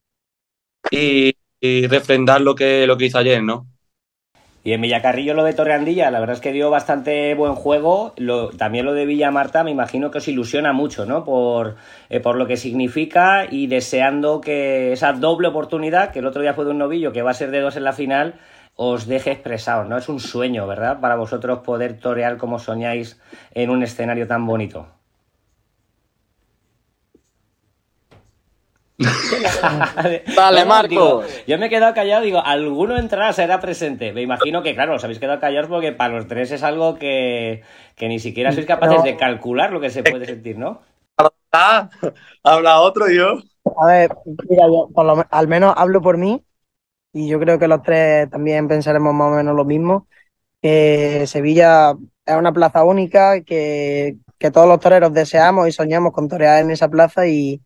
y, refrendar lo que, lo que hizo ayer, ¿no? Y en Villacarrillo lo de Torreandilla, la verdad es que dio bastante buen juego. Lo, también lo de Villa Marta, me imagino que os ilusiona mucho, ¿no? Por, eh, por lo que significa y deseando que esa doble oportunidad, que el otro día fue de un novillo, que va a ser de dos en la final, os deje expresado, ¿no? Es un sueño, ¿verdad? Para vosotros poder torear como soñáis en un escenario tan bonito. Vale, *laughs* Marco. yo me he quedado callado, digo, alguno entrará, será presente. Me imagino que, claro, os habéis quedado callados porque para los tres es algo que, que ni siquiera sois capaces no. de calcular lo que se puede sentir, ¿no? Ah, *laughs* habla otro yo. A ver, mira, yo por lo, al menos hablo por mí y yo creo que los tres también pensaremos más o menos lo mismo. Que Sevilla es una plaza única, que que todos los toreros deseamos y soñamos con torear en esa plaza y,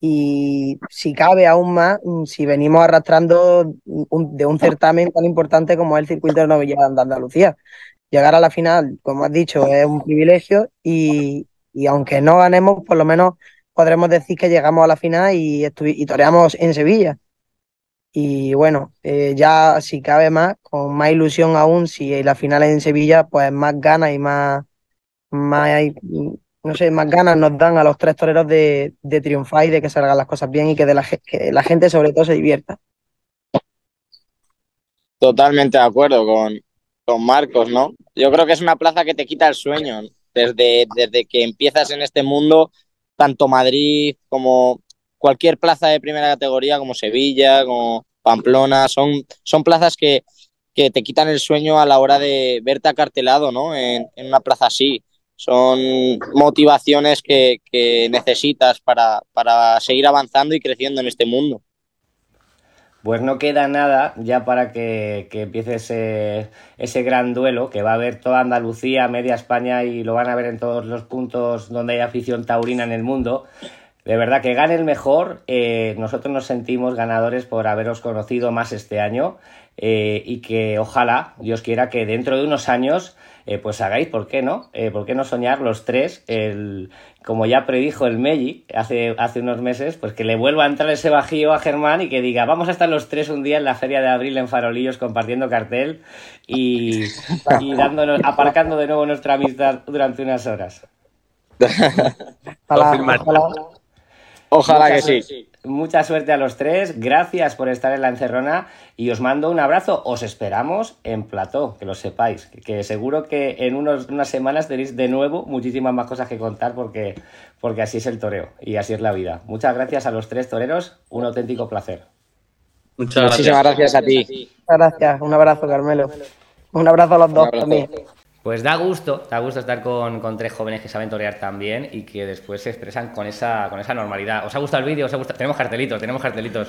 y si cabe aún más, mm, si venimos arrastrando de un certamen tan importante como es el circuito de novillada de Andalucía. Llegar a la final, como has dicho, es un privilegio y, aunque no ganemos, por lo menos podremos decir que llegamos a la final y, y toreamos en Sevilla. Y bueno, eh, ya si cabe más, con más ilusión aún, si la final es en Sevilla, pues más ganas y más, más no sé, más ganas nos dan a los tres toreros de, triunfar y de que salgan las cosas bien y que, la gente sobre todo se divierta. Totalmente de acuerdo con, con Marcos, ¿no? Yo creo que es una plaza que te quita el sueño. Desde, desde que empiezas en este mundo, tanto Madrid como cualquier plaza de primera categoría, como Sevilla, como Pamplona, son, son plazas que, que te quitan el sueño a la hora de verte acartelado, ¿no? En, en una plaza así son motivaciones que, necesitas para, seguir avanzando y creciendo en este mundo. Pues no queda nada ya para que, empiece ese, ese, gran duelo que va a ver toda Andalucía, media España y lo van a ver en todos los puntos donde hay afición taurina en el mundo. De verdad que gane el mejor. Eh, nosotros nos sentimos ganadores por haberos conocido más este año eh, y que ojalá, Dios quiera, que dentro de unos años eh, pues hagáis, ¿por qué no? Eh, ¿Por qué no soñar los tres, el, como ya predijo el Meji hace, hace unos meses, pues que le vuelva a entrar ese bajío a Germán y que diga, vamos a estar los tres un día en la feria de abril en Farolillos compartiendo cartel y, dándonos, aparcando de nuevo nuestra amistad durante unas horas. *laughs* Ojalá, que sí. Mucha suerte a los tres, gracias por estar en la encerrona y os mando un abrazo. Os esperamos en plató, que lo sepáis, que, seguro que en unos, unas semanas tenéis de nuevo muchísimas más cosas que contar porque, porque así es el toreo y así es la vida. Muchas gracias a los tres toreros, un auténtico placer. Muchas Muchísimas gracias, a ti. gracias, un abrazo Carmelo. Un abrazo a los dos también. Pues da gusto, da gusto estar con, tres jóvenes que saben torear también y que después se expresan con esa, con esa normalidad. ¿Os ha gustado el vídeo? ¿Os ha gustado? Tenemos cartelitos, tenemos cartelitos.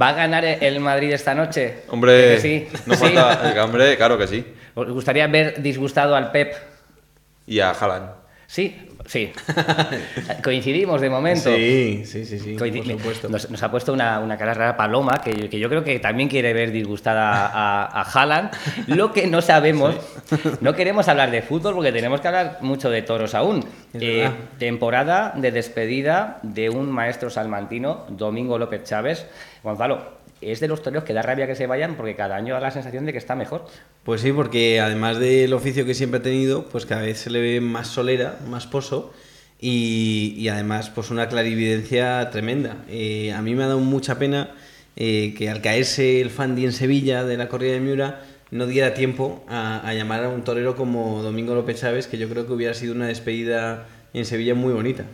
va, a ganar el Madrid esta noche? Hombre, sí? no falta, hombre, claro que sí. ¿Os gustaría ver disgustado al Pep? Y a Haaland. Sí, Sí, *laughs* coincidimos de momento. Sí, sí, sí, sí por supuesto. Nos, ha puesto una, una, cara rara Paloma, que, que, yo creo que también quiere ver disgustada a, a Haaland. Lo que no sabemos, no queremos hablar de fútbol porque tenemos que hablar mucho de toros aún. Eh, temporada de despedida de un maestro salmantino, Domingo López Chávez. Gonzalo, es de los toreros que da rabia que se vayan porque cada año da la sensación de que está mejor. Pues sí, porque además del oficio que siempre ha tenido, pues cada vez se le ve más solera, más pozo y, además pues una clarividencia tremenda. Eh, a mí me ha dado mucha pena eh, que al caerse el Fandi en Sevilla de la corrida de Miura no diera tiempo a, a llamar a un torero como Domingo López Chávez, que yo creo que hubiera sido una despedida en Sevilla muy bonita.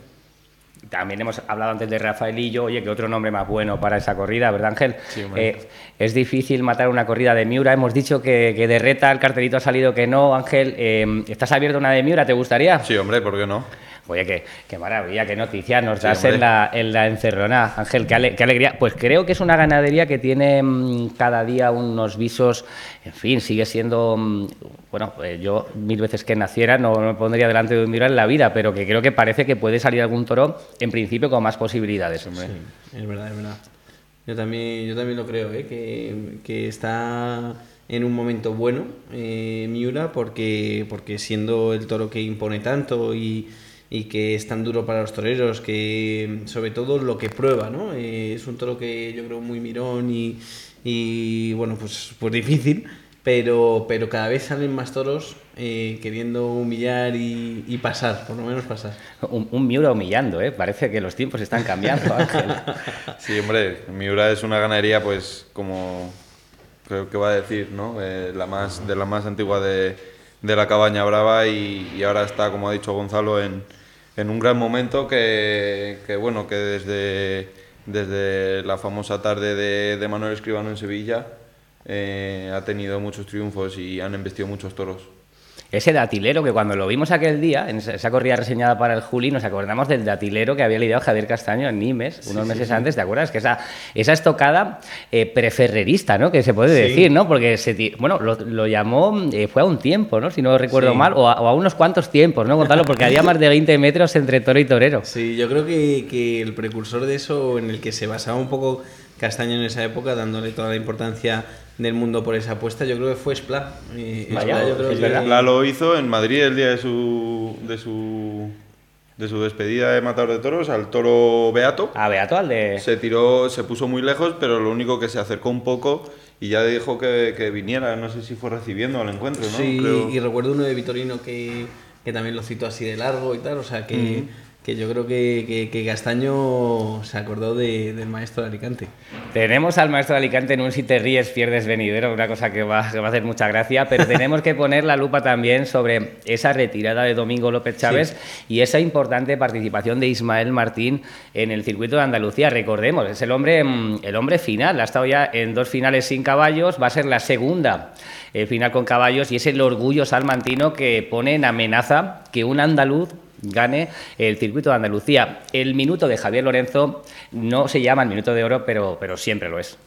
También hemos hablado antes de Rafaelillo, oye, que otro nombre más bueno para esa corrida, ¿verdad, Ángel? Eh, es difícil matar una corrida de Miura. Hemos dicho que, de reta el cartelito ha salido que no, Ángel. Eh, ¿Estás abierto una de Miura? ¿Te gustaría? Sí, hombre, ¿por qué no? Oye, qué, qué maravilla, qué noticia nos das en la, en la encerrona, Ángel, qué, alegría. Pues creo que es una ganadería que tiene mm, cada día unos visos, en fin, sigue siendo, mm, bueno, eh, yo mil veces que naciera no, me pondría delante de un mirar en la vida, pero que creo que parece que puede salir algún toro, en principio, con más posibilidades. Hombre. Sí, es verdad, es verdad. Yo también, yo también lo creo, ¿eh? que, que está en un momento bueno eh, Miura, porque, porque siendo el toro que impone tanto y y que es tan duro para los toreros, que sobre todo lo que prueba, ¿no? Eh, es un toro que yo creo muy mirón y, y bueno, pues, pues difícil, pero, pero cada vez salen más toros eh, queriendo humillar y, pasar, por lo menos pasar. Un, Miura humillando, ¿eh? Parece que los tiempos están cambiando, *laughs* Ángel. sí, hombre, Miura es una ganadería, pues, como creo que va a decir, ¿no? Eh, la más, de la más antigua de, de la Cabaña Brava y, y ahora está, como ha dicho Gonzalo, en en un gran momento que, bueno, que desde, desde la famosa tarde de, Manuel Escribano en Sevilla eh, ha tenido muchos triunfos y han embestido muchos toros. Ese datilero que cuando lo vimos aquel día, en esa corrida reseñada para el Juli, nos acordamos del datilero que había lidiado Javier Castaño en Nimes unos meses antes, ¿te acuerdas? Que esa, esa estocada eh, preferrerista, ¿no? Que se puede decir, ¿no? Porque se, bueno, lo, llamó, eh, fue a un tiempo, ¿no? Si no recuerdo mal, o a, unos cuantos tiempos, ¿no? Contarlo, porque había más de 20 metros entre toro y torero. Sí, yo creo que, que el precursor de eso, en el que se basaba un poco Castaño en esa época, dándole toda la importancia del mundo por esa apuesta, yo creo que fue Spla. Spla, lo hizo en Madrid el día de su, de su de su despedida de Matador de Toros al toro Beato. Ah, Beato, al de. Se tiró, se puso muy lejos, pero lo único que se acercó un poco y ya dijo que, que viniera. No sé si fue recibiendo al encuentro, ¿no? Sí, y recuerdo uno de Vitorino que, que, también lo citó así de largo y tal, o sea que que yo creo que, que, Castaño se acordó del maestro de Alicante. Tenemos al maestro de Alicante en un si te ríes, pierdes venidero, una cosa que va, va a hacer mucha gracia, pero *laughs* tenemos que poner la lupa también sobre esa retirada de Domingo López Chávez y esa importante participación de Ismael Martín en el circuito de Andalucía. Recordemos, es el hombre, mm, el hombre final, ha estado ya en dos finales sin caballos, va a ser la segunda eh, final con caballos y es el orgullo salmantino que pone en amenaza que un andaluz gane el circuito de Andalucía. El minuto de Javier Lorenzo no se llama el minuto de oro, pero, pero siempre lo es.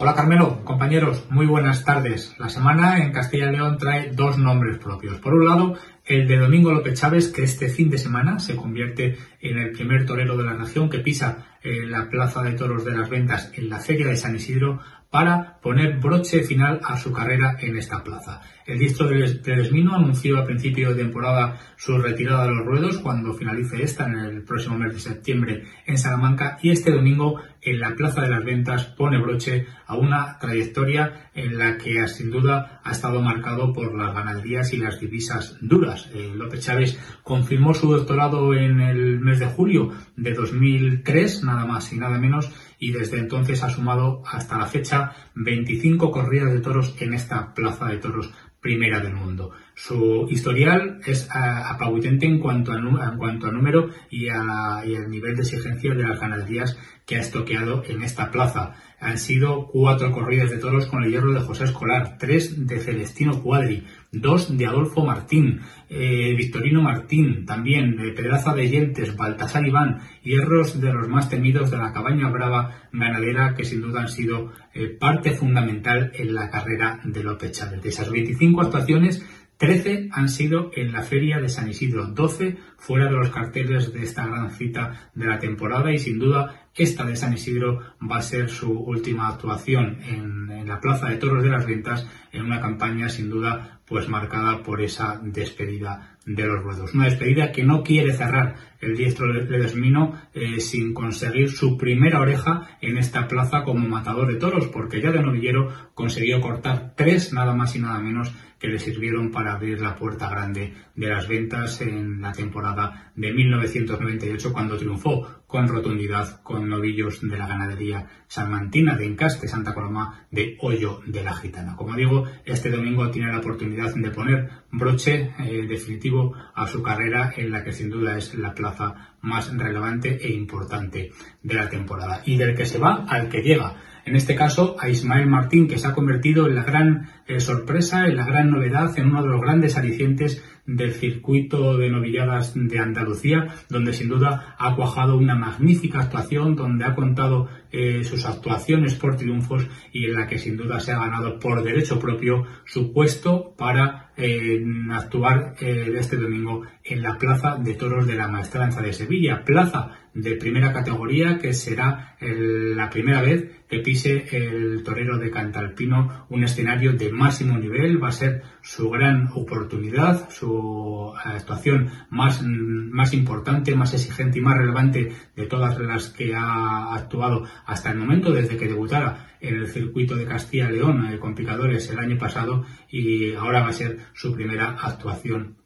Hola Carmelo, compañeros, muy buenas tardes. La semana en Castilla y León trae dos nombres propios. Por un lado, el de Domingo López Chávez, que este fin de semana se convierte en el primer torero de la región que pisa en la Plaza de Toros de las Ventas en la Feria de San Isidro para poner broche final a su carrera en esta plaza. El diestro de Desmino anunció a principio de temporada su retirada de los ruedos cuando finalice esta en el próximo mes de septiembre en Salamanca y este domingo en la Plaza de las Ventas pone broche a una trayectoria en la que sin duda ha estado marcado por las ganaderías y las divisas duras. Eh, López Chávez confirmó su doctorado en el mes de julio de 2003, nada más y nada menos, y desde entonces ha sumado hasta la fecha 25 corridas de toros en esta plaza de toros primera del mundo. Su historial es eh, apabullante en cuanto a, en cuanto a número y, a, y al nivel de exigencia de las ganaderías que ha estoqueado en esta plaza. Han sido cuatro corridas de toros con el hierro de José Escolar, tres de Celestino Cuadri, dos de Adolfo Martín, eh, Victorino Martín, también de Pedraza de Yentes, Baltasar Iván, hierros de los más temidos de la cabaña brava ganadera que sin duda han sido eh, parte fundamental en la carrera de López Chávez. De esas 25 actuaciones, 13 han sido en la feria de San Isidro, 12 fuera de los carteles de esta gran cita de la temporada y sin duda esta de San Isidro va a ser su última actuación en, la Plaza de Toros de las Ventas en una campaña sin duda pues marcada por esa despedida de los ruedos. Una despedida que no quiere cerrar el diestro de Desmino eh, sin conseguir su primera oreja en esta plaza como matador de toros, porque ya de novillero consiguió cortar tres nada más y nada menos que le sirvieron para abrir la puerta grande de las ventas en la temporada de 1998 cuando triunfó con rotundidad con novillos de la ganadería salmantina de Encaste, Santa Coloma de Hoyo de la Gitana. Como digo, este domingo tiene la oportunidad de poner broche eh, definitivo a su carrera en la que sin duda es la plaza más relevante e importante de la temporada y del que se va al que llega en este caso a Ismael Martín, que se ha convertido en la gran eh, sorpresa, en la gran novedad, en uno de los grandes alicientes del circuito de novilladas de Andalucía, donde sin duda ha cuajado una magnífica actuación, donde ha contado eh, sus actuaciones por triunfos y en la que sin duda se ha ganado por derecho propio su puesto para eh, actuar este domingo en la Plaza de Toros de la Maestranza de Sevilla, plaza de primera categoría que será la primera vez que pise el torero de Cantalpino un escenario de máximo nivel. Va a ser su gran oportunidad, su actuación más, más importante, más exigente y más relevante de todas las que ha actuado hasta el momento, desde que debutara en el circuito de Castilla-León eh, con picadores el año pasado y ahora va a ser su primera actuación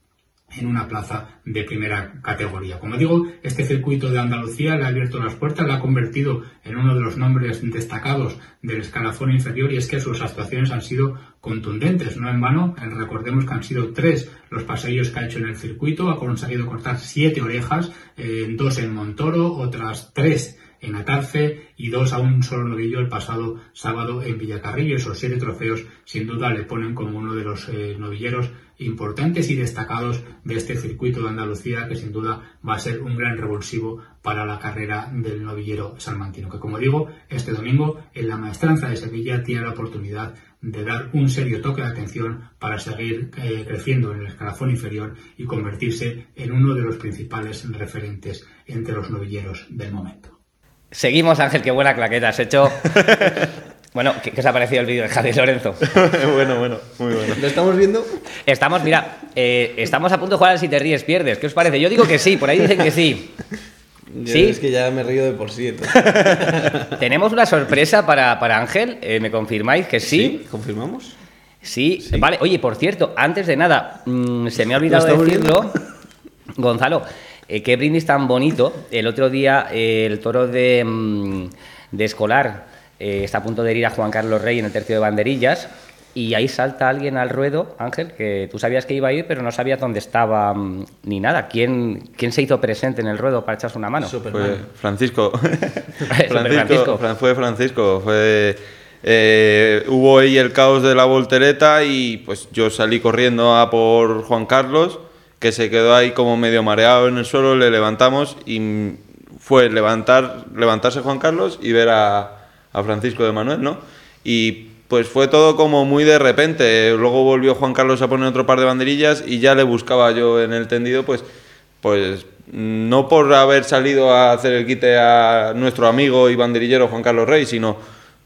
en una plaza de primera categoría. Como digo, este circuito de Andalucía le ha abierto las puertas, le ha convertido en uno de los nombres destacados del escalafón inferior y es que sus actuaciones han sido contundentes, no en vano. Recordemos que han sido tres los paseos que ha hecho en el circuito, ha conseguido cortar siete orejas, eh, dos en Montoro, otras tres en Atarce y dos a un solo novillo el pasado sábado en Villacarrillo. Esos siete trofeos sin duda le ponen como uno de los eh, novilleros importantes y destacados de este circuito de Andalucía que sin duda va a ser un gran revulsivo para la carrera del novillero salmantino que como digo este domingo en la maestranza de Sevilla tiene la oportunidad de dar un serio toque de atención para seguir eh, creciendo en el escalafón inferior y convertirse en uno de los principales referentes entre los novilleros del momento. Seguimos, Ángel, qué buena claqueta has hecho. *laughs* Bueno, ¿qué, os ha parecido el vídeo de Javi Lorenzo? *laughs* bueno, bueno, muy bueno. ¿Lo estamos viendo? Estamos, mira, eh, estamos a punto de jugar al Si te ríes, pierdes. ¿Qué os parece? Yo digo que sí, por ahí dicen que sí. *laughs* ¿Sí? Es que ya me río de por sí. *laughs* Tenemos una sorpresa para, Ángel. Eh, ¿Me confirmáis que sí? ¿Sí? ¿Confirmamos? Sí. vale. Oye, por cierto, antes de nada, mm, se me ha olvidado decirlo. Gonzalo, eh, qué brindis tan bonito. El otro día, el toro de, mm, de Escolar eh, está a punto de ir a Juan Carlos Rey en el tercio de banderillas y ahí salta alguien al ruedo, Ángel, que tú sabías que iba a ir, pero no sabías dónde estaba mm, ni nada. ¿Quién, ¿Quién se hizo presente en el ruedo para echarse una mano? Fue Francisco. *laughs* Francisco, Fue Francisco. Fue, eh, hubo ahí el caos de la voltereta y pues yo salí corriendo a por Juan Carlos, que se quedó ahí como medio mareado en el suelo, le levantamos y fue levantar, levantarse Juan Carlos y ver a a Francisco de Manuel, ¿no? Y pues fue todo como muy de repente. Luego volvió Juan Carlos a poner otro par de banderillas y ya le buscaba yo en el tendido, pues, pues no por haber salido a hacer el quite a nuestro amigo y banderillero Juan Carlos Rey, sino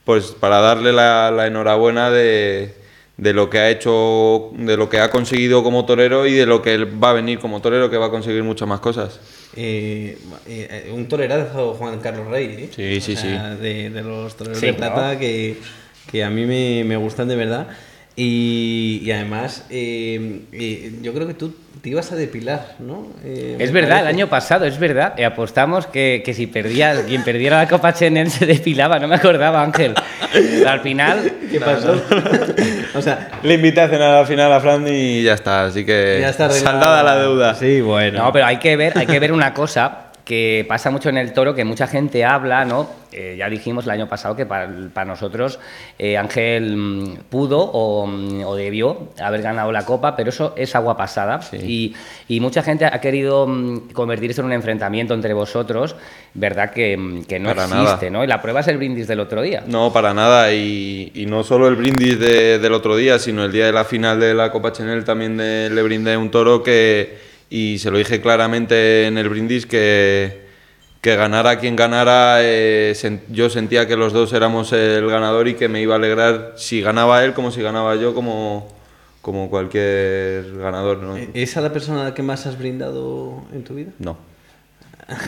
pues para darle la, enhorabuena de, de, lo que ha hecho, de lo que ha conseguido como torero y de lo que va a venir como torero, que va a conseguir muchas más cosas. Eh, eh, un torerazo Juan Carlos Rey, ¿eh? Sí, sí, sí. De, los toreros de plata que, que, a mí me, me, gustan de verdad. Y, y además, eh, yo creo que tú te ibas a depilar, ¿no? es verdad, el año pasado, es verdad. apostamos que, que, si perdía, quien perdiera la Copa Chenel se depilaba, no me acordaba, Ángel. al final. ¿Qué pasó? o sea, le invité a cenar al final a Fran y ya está, así que. Ya está saldada la deuda. Sí, bueno. No, pero hay que ver, hay que ver una cosa que pasa mucho en el toro, que mucha gente habla, ¿no? Eh, ya dijimos el año pasado que para, nosotros eh, Ángel mm, pudo mm, o, debió haber ganado la copa, pero eso es agua pasada. Y, mucha gente ha querido mm, convertirse en un enfrentamiento entre vosotros, ¿verdad? Que, no existe, ¿no? Y la prueba es el brindis del otro día. No, para nada. Y, no solo el brindis del otro día, sino el día de la final de la Copa Chanel también le brindé un toro que y se lo dije claramente en el brindis que, que ganara quien ganara, eh, yo sentía que los dos éramos el ganador y que me iba a alegrar si ganaba él como si ganaba yo como, como cualquier ganador. ¿no? ¿Es a la persona que más has brindado en tu vida? No.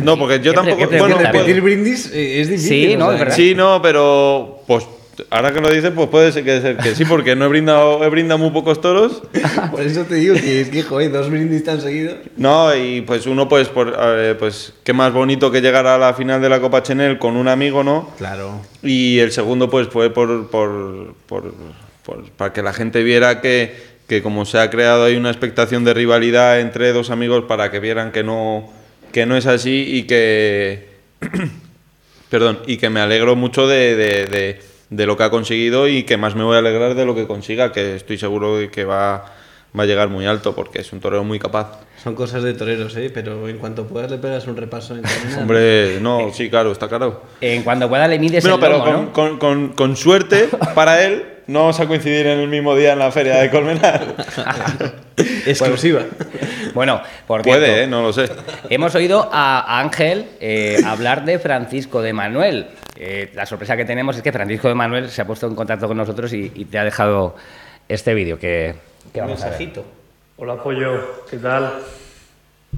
No, porque yo tampoco. bueno, repetir brindis eh, es difícil. Sí, no, sí, no, pero pues Ahora que lo dices, pues puede ser que, que sí, porque no he brindado, he brindado muy pocos toros. *laughs* por eso te digo que es que, joder, dos brindis tan seguidos. No, y pues uno, pues, por, pues, qué más bonito que llegar a la final de la Copa Chenel con un amigo, ¿no? Claro. Y el segundo, pues, fue por, por, por, para que la gente viera que, que, como se ha creado ahí una expectación de rivalidad entre dos amigos, para que vieran que no, que no es así y que. *clears throat* perdón, y que me alegro mucho de de lo que ha conseguido y que más me voy a alegrar de lo que consiga, que estoy seguro de que va, va a llegar muy alto porque es un torero muy capaz. Son cosas de toreros, ¿eh? pero en cuanto puedas le pegas un repaso en Hombre, no, sí, claro, está claro. En cuando pueda le mides el pero con, con, con, con, suerte para él no vamos a coincidir en el mismo día en la feria de Colmenar. *laughs* Exclusiva. Bueno, por Puede, ¿eh? no lo sé. Hemos oído a Ángel eh, hablar de Francisco de Manuel. Eh, la sorpresa que tenemos es que Francisco de Manuel se ha puesto en contacto con nosotros y, te ha dejado este vídeo que, que vamos a ver. Hola, Pollo, ¿qué tal?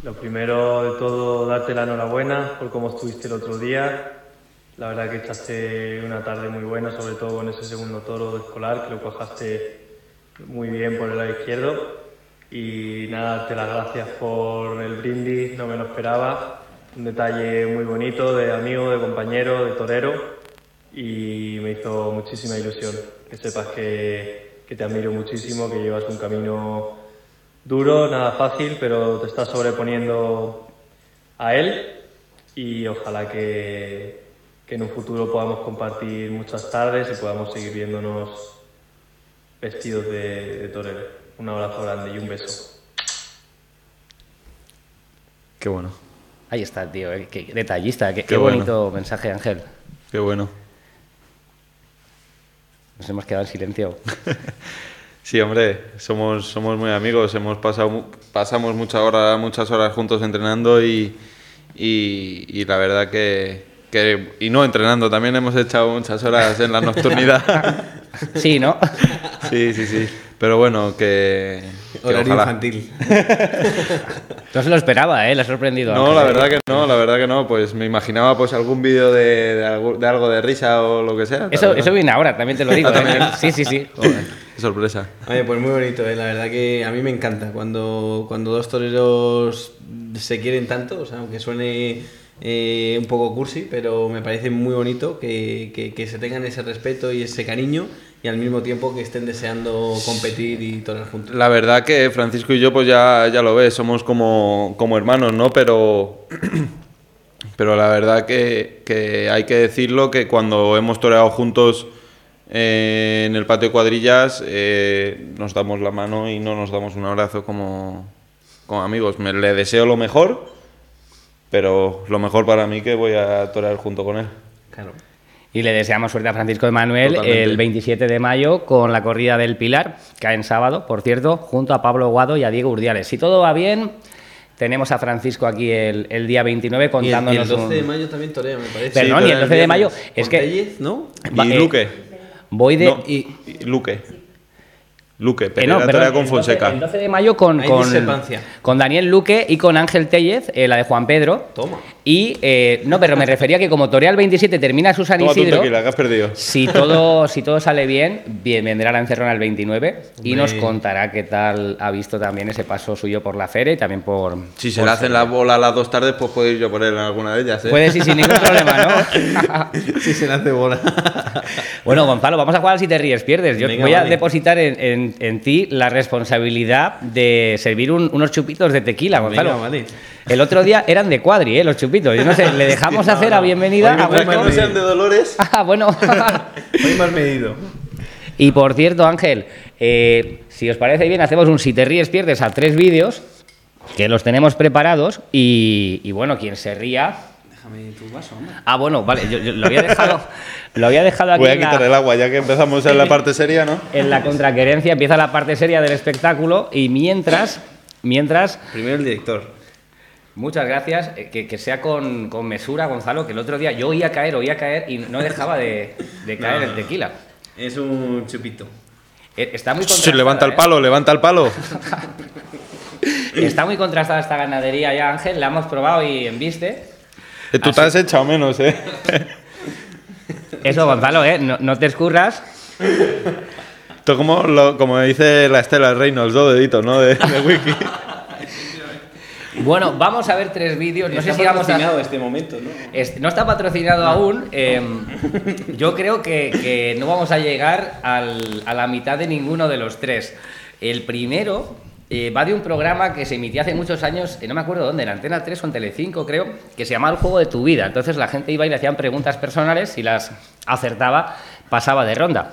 Lo primero de todo, darte la enhorabuena por cómo estuviste el otro día. La verdad que echaste una tarde muy buena, sobre todo con ese segundo toro escolar, que lo cojaste muy bien por el lado izquierdo. Y nada, darte las gracias por el brindis, no me lo esperaba. Un detalle muy bonito de amigo, de compañero, de torero. Y me hizo muchísima ilusión. Que sepas que, que te admiro muchísimo, que llevas un camino duro, nada fácil, pero te estás sobreponiendo a él y ojalá que, que en un futuro podamos compartir muchas tardes y podamos seguir viéndonos vestidos de, de torero. Un abrazo grande y un beso. Qué bueno. Ahí está, tío, eh, qué detallista, qué, Qué qué bueno. bonito mensaje, Ángel. Qué bueno. Nos hemos quedado en silencio. *laughs* Sí, hombre, somos, somos muy amigos, hemos pasado, pasamos muchas horas, muchas horas juntos entrenando y, y, y la verdad que, que- Y no entrenando, también hemos echado muchas horas en la nocturnidad. *laughs* Sí, ¿no? Sí, sí, sí. Pero bueno, que... Horario ojalá. infantil. *laughs* No se lo esperaba, ¿eh? Le ha sorprendido. No, la verdad que no, la verdad que no. Pues me imaginaba pues algún vídeo de, de algo, de algo de risa o lo que sea. Eso, eso viene ahora, también te lo digo. *laughs* ¿eh? Sí, sí, sí. Joder, sorpresa. Oye, pues muy bonito, ¿eh? la verdad que a mí me encanta cuando, cuando dos toreros se quieren tanto, o sea, aunque suene eh, un poco cursi, pero me parece muy bonito que, que- que se tengan ese respeto y ese cariño y al mismo tiempo que estén deseando competir y torear juntos. La verdad que Francisco y yo, pues ya, ya lo ves, somos como, como hermanos, ¿no? Pero, *clears throat* pero la verdad que, que hay que decirlo que cuando hemos toreado juntos eh, en el patio de cuadrillas, eh, nos damos la mano y no nos damos un abrazo como, como amigos. Me, le deseo lo mejor, pero lo mejor para mí que voy a torear junto con él. Claro. Y le deseamos suerte a Francisco de Manuel Totalmente. el 27 de mayo con la corrida del Pilar, cae en sábado, por cierto, junto a Pablo Guado y a Diego Urdiales. Si todo va bien, tenemos a Francisco aquí el, el día 29 Y el, y contándonos el 12 de mayo también torea, me parece. Perdón, Sí, y el torea el 12 de mayo es que ¿no? Y eh, Luque. voy de... No, y- y Luque. Luque, Eh, Pereira no, perdón, con el 12 Fonseca. El 12 de mayo con, con, con Daniel Luque y con Ángel Tellez, eh, la de Juan Pedro. Toma. Y, eh, no, pero me refería que como Torea el 27 termina su San Toma tu Isidro, tequila, que has perdido. si todo, si todo sale bien, bien, vendrá la encerrona el 29 y nos contará qué tal ha visto también ese paso suyo por la feria y también por... Si se por le hacen la bola a las dos tardes, pues puedo ir yo por él en alguna de ellas. ¿eh? Puedes ir sin ningún problema, ¿no? *laughs* Sí, se le hace bola. *laughs* Bueno, Gonzalo, vamos a jugar si te ríes, pierdes. Yo Venga, voy a vale. depositar en, en- en ti la responsabilidad de servir un- unos chupitos de tequila, Gonzalo. Venga, vale. El otro día eran de cuadri, ¿eh? los chupitos. Yo no sé, le dejamos No, hacer a bienvenida. Hoy a que no sean de Dolores. *laughs* Ah, bueno. *laughs* Hoy más medido. y por cierto, Ángel, eh, si os parece bien, hacemos un si te ríes, pierdes a tres vídeos que los tenemos preparados y, y bueno, quien se ría. Déjame tu vaso, hombre. Ah, bueno, vale, yo, yo lo había dejado, *laughs* lo había dejado aquí Voy a la- quitar el agua ya que empezamos en la parte seria, ¿no? en la contraquerencia empieza la parte seria del espectáculo y mientras, mientras, Primero el director. Muchas gracias, eh, que, que sea con, con mesura, Gonzalo, que el otro día yo oía caer, oía caer y no dejaba de, de caer No, el tequila. Es un chupito. Eh, Está muy contrastada, levanta el ¿eh? palo, levanta el palo. *laughs* Está muy contrastada esta ganadería ya, Ángel, la hemos probado y en viste. Eh, Tú te has echado menos, ¿eh? *laughs* Eso, Gonzalo, ¿eh? no, no te escurras. Esto como, lo- como dice la Estela Reynolds, dos deditos, ¿no? De, de wiki. *laughs* Bueno, vamos a ver tres vídeos. No sé si vamos a... patrocinado este momento, ¿no? No está patrocinado aún. eh, *laughs* yo creo que, que no vamos a llegar al- a la mitad de ninguno de los tres. El primero eh, va de un programa que se emitía hace muchos años, eh, no me acuerdo dónde, en Antena 3 o en Telecinco creo, que se llamaba El Juego de tu Vida. Entonces la gente iba y le hacían preguntas personales y las acertaba, pasaba de ronda.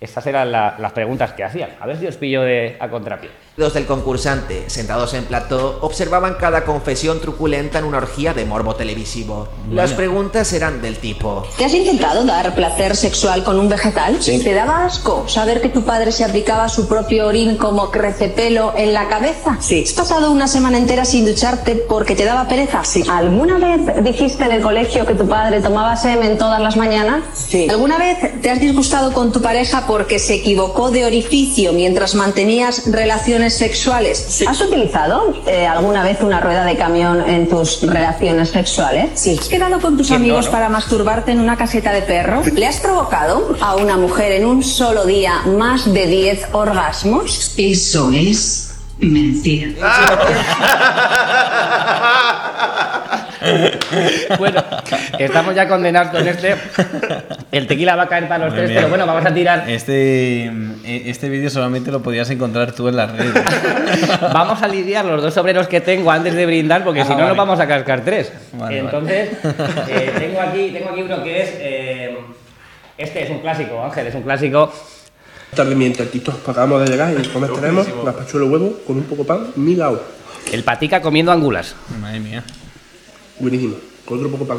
Estas eran la- las preguntas que hacían. A ver si os pillo de, a contrapié. Los del concursante, sentados en plató, observaban cada confesión truculenta en una orgía de morbo televisivo. Las preguntas eran del tipo... ¿Te has intentado dar placer sexual con un vegetal? Sí. ¿Te daba asco saber que tu padre se aplicaba su propio orín como crecepelo en la cabeza? Sí. ¿Has pasado una semana entera sin ducharte porque te daba pereza? Sí. ¿Alguna vez dijiste en el colegio que tu padre tomaba semen todas las mañanas? Sí. ¿Alguna vez te has disgustado con tu pareja porque se equivocó de orificio mientras mantenías relaciones sexuales? ¿Has utilizado eh, alguna vez una rueda de camión en tus relaciones sexuales? Sí. ¿Has quedado con tus ¿Quién no, amigos no? para masturbarte en una caseta de perro? ¿Le has provocado a una mujer en un solo día más de 10 orgasmos? Eso es mentira. *laughs* *laughs* bueno, estamos ya condenados con este. El tequila va a caer para los tres, pero bueno, vamos a tirar. Este, eh, este vídeo solamente lo podías encontrar tú en las redes. *laughs* Vamos a lidiar los dos obreros que tengo antes de brindar, porque Ah, si no, vale. nos vamos a cascar tres. Vale, Entonces, *laughs* eh, tengo, aquí, tengo aquí uno que es. eh, este es un clásico, Ángel, es un clásico. Tarde mientras Tito acabamos de llegar y comer tenemos gazpachuelo huevo con un poco de pan, milao. El patica comiendo angulas. Madre mía. Buenísimo, con otro poco pan.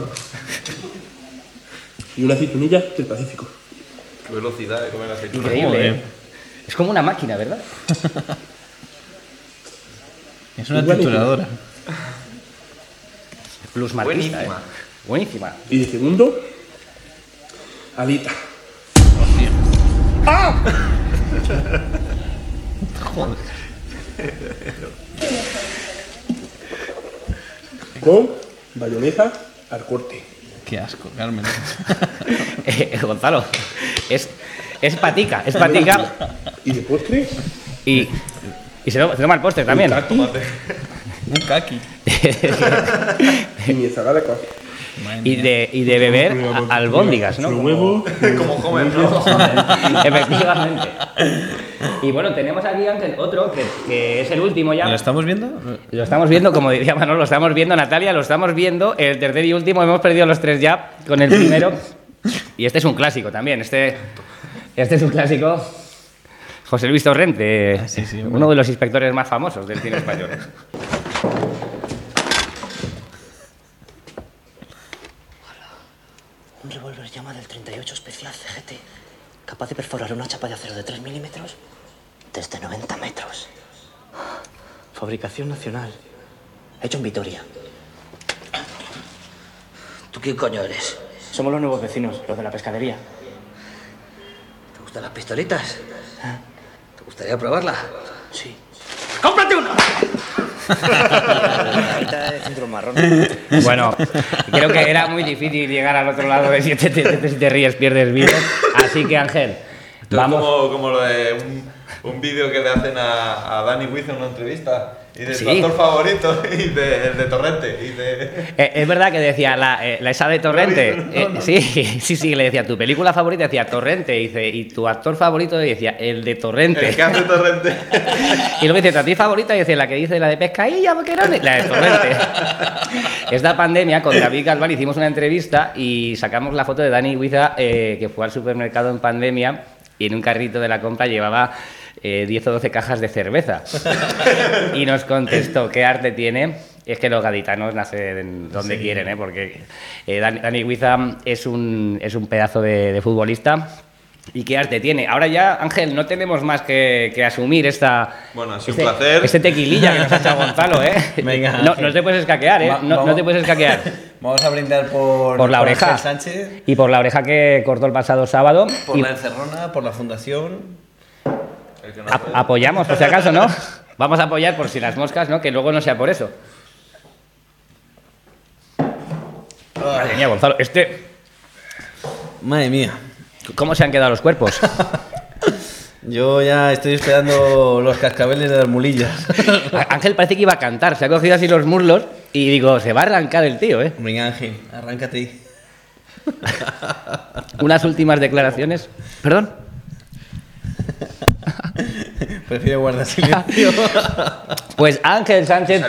Y una aceitunilla del Pacífico. Qué velocidad de comer aceitunas. Increíble. ¿eh? Es como una máquina, ¿verdad? *laughs* Es una Buenísimo. trituradora. Plus marquista, ¿eh? Buenísima. Y de segundo, alita. *laughs* Con bayonesa al corte. Qué asco, Carmen. *laughs* Eh, Gonzalo, es, es patica, es patica. Y de postre, Y, y se, toma, se toma el postre también. Un kaki. *laughs* y mi ensalada con y, de, y de beber a- albóndigas, ¿no? Huevo. Como Homer, ¿no? *laughs* Efectivamente. Y bueno, tenemos aquí, Ángel, otro que, que es el último ya. ¿Lo estamos viendo? Lo estamos viendo, como diría Manolo, lo estamos viendo, Natalia, lo estamos viendo. El tercer y último, hemos perdido los tres ya con el primero. Y este es un clásico también. Este, este es un clásico. José Luis Torrente, sí, sí, uno de los inspectores más famosos del cine español. Un revólver llama del 38 especial CGT, capaz de perforar una chapa de acero de 3 milímetros desde 90 metros. Fabricación nacional. Hecho en Vitoria. ¿Tú quién coño eres? Somos los nuevos vecinos, los de la pescadería. ¿Te gustan las pistolitas? ¿Te gustaría probarla? Sí. ¡Cómprate marrón. *laughs* Bueno, creo que era muy difícil llegar al otro lado de si te, te- te- si te ríes, pierdes vivo. Así que, Ángel, vamos. es como, como lo de un, un vídeo que le hacen a, a Danny Wiz en una entrevista. Y de Sí. su actor favorito, *laughs* y de, el de Torrente. Y de... Eh, es verdad que decía la, eh, la esa de Torrente. eh, sí, *laughs* sí, sí, le decía tu película favorita, decía Torrente. Y, dice, y tu actor favorito decía el de Torrente. El que hace Torrente. *laughs* Y luego dice, ¿tu actriz favorita? Y dice, la que dice la de pescadilla, boquerones, la de Torrente. Esta pandemia, con David Galván hicimos una entrevista y sacamos la foto de Dani Huiza, que fue al supermercado en pandemia y en un carrito de la compra llevaba eh, 10 o 12 cajas de cerveza. Y nos contestó, ¿qué arte tiene? Es que los gaditanos nacen donde Sí. quieren, ¿eh? porque eh, Dani, Dani Huiza es un, es un pedazo de, de futbolista. ¿Y qué arte tiene? Ahora ya, Ángel, no tenemos más que, que asumir esta, Bueno, ha sido un este, placer. este tequililla que nos ha echado Gonzalo, ¿eh? Venga, No, no te puedes escaquear, ¿eh? Va- No, no te puedes escaquear. *laughs* Vamos a brindar por, Por la por oreja. Sánchez, Y por la oreja que cortó el pasado sábado. por y la encerrona, por la fundación. Ap- apoyamos, por si acaso, ¿no? *laughs* Vamos a apoyar por si las moscas, ¿no? Que luego no sea por eso. Madre mía, Gonzalo, este... Madre mía. ¿Cómo se han quedado los cuerpos? *laughs* Yo ya estoy esperando los cascabeles de las mulillas. Ángel parece que iba a cantar, se ha cogido así los muslos y digo, se va a arrancar el tío, ¿eh? Venga, Ángel, arráncate ahí. *laughs* Unas últimas declaraciones. ¿Perdón? Prefiero guardar silencio. *laughs* Pues Ángel Sánchez.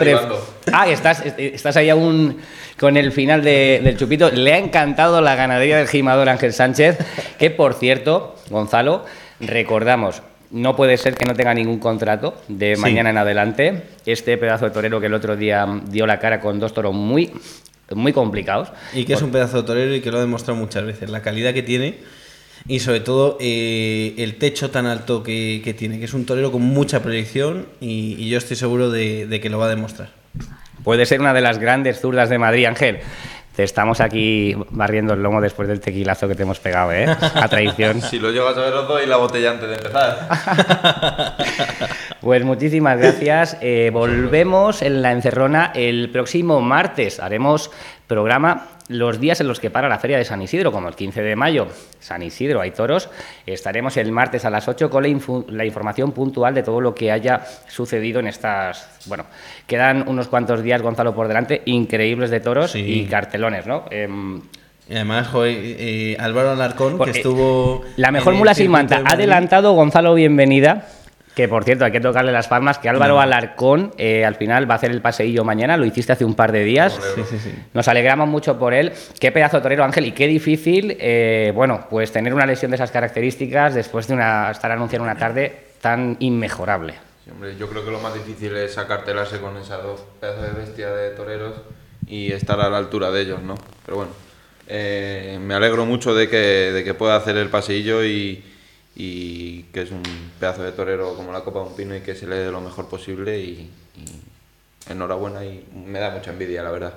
Ah, estás, estás ahí aún con el final de- del chupito. Le ha encantado la ganadería del gimador Ángel Sánchez, que por cierto, Gonzalo, recordamos. No puede ser que no tenga ningún contrato de Sí. mañana en adelante. Este pedazo de torero que el otro día dio la cara con dos toros muy, muy complicados. Y que es un pedazo de torero y que lo ha demostrado muchas veces. La calidad que tiene y sobre todo eh, el techo tan alto que, que tiene, que es un torero con mucha proyección y, y yo estoy seguro de, de que lo va a demostrar. Puede ser una de las grandes zurdas de Madrid, Ángel. Te estamos aquí barriendo el lomo después del tequilazo que te hemos pegado, ¿eh? A traición. *laughs* Si lo llegas a ver, os doy la botella antes de empezar. *laughs* Pues muchísimas gracias. Eh, volvemos en la encerrona el próximo martes. Haremos programa los días en los que para la Feria de San Isidro, como el 15 de mayo, San Isidro, hay toros, estaremos el martes a las 8 con la, información puntual de todo lo que haya sucedido en estas... Bueno, quedan unos cuantos días, Gonzalo, por delante, increíbles de toros y cartelones, ¿no? Em, y además, joder, eh, Álvaro Alarcón, que estuvo... La mejor mula sin manta. Ha adelantado Gonzalo Bienvenida que por cierto, hay que tocarle las palmas, que Álvaro Alarcón eh, al final va a hacer el paseillo mañana, lo hiciste hace un par de días. Nos alegramos mucho por él. Qué pedazo de torero, Ángel, y qué difícil, eh, bueno, pues tener una lesión de esas características después de una, estar anunciando una tarde tan inmejorable. hombre, yo creo que lo más difícil es acartelarse con esas dos pedazos de bestia de toreros y estar a la altura de ellos, ¿no? Pero bueno, eh, me alegro mucho de que, de que pueda hacer el paseillo y y que es un pedazo de torero como la Copa de un Pino y que se le dé lo mejor posible y, enhorabuena y me da mucha envidia, la verdad.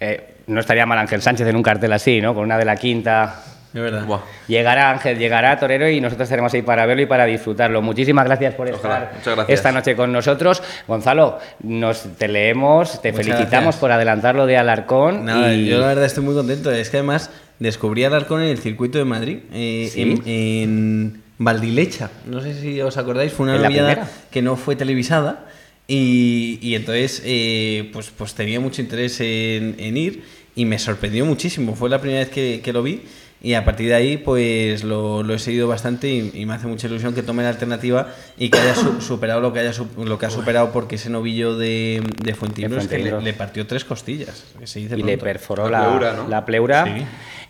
Eh, no estaría mal Ángel Sánchez en un cartel así, ¿no? Con una de la quinta. De verdad. Llegará Ángel, llegará Torero y nosotros estaremos ahí para verlo y para disfrutarlo. Muchísimas gracias por estar esta noche con nosotros. Gonzalo, nos te leemos, te felicitamos por adelantarlo de Alarcón. Yo la verdad estoy muy contento. Es que además descubrí Alarcón en el circuito de Madrid. Eh, en Valdilecha. No sé si os acordáis, fue una novillada que no fue televisada. Y, entonces, eh, pues, pues tenía mucho interés en, ir y me sorprendió muchísimo. Fue la primera vez que, lo vi y a partir de ahí, pues lo, he seguido bastante y, me hace mucha ilusión que tome la alternativa y que haya *coughs* superado lo que haya lo que ha superado porque ese novillo de, de es que le, partió tres costillas. y le perforó la pleura. La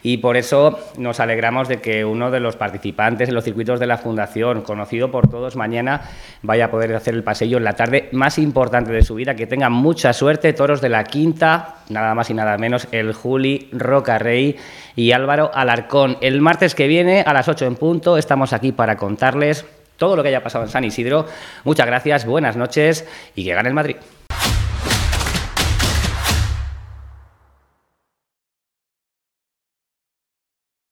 y por eso nos alegramos de que uno de los participantes en los circuitos de la Fundación, conocido por todos, mañana vaya a poder hacer el paseo en la tarde más importante de su vida. Que tenga mucha suerte, toros de la quinta, nada más y nada menos, el Juli Rocarrey y Álvaro Alarcón. El martes que viene, a las 8 en punto, estamos aquí para contarles todo lo que haya pasado en San Isidro. Muchas gracias, buenas noches y que gane el Madrid.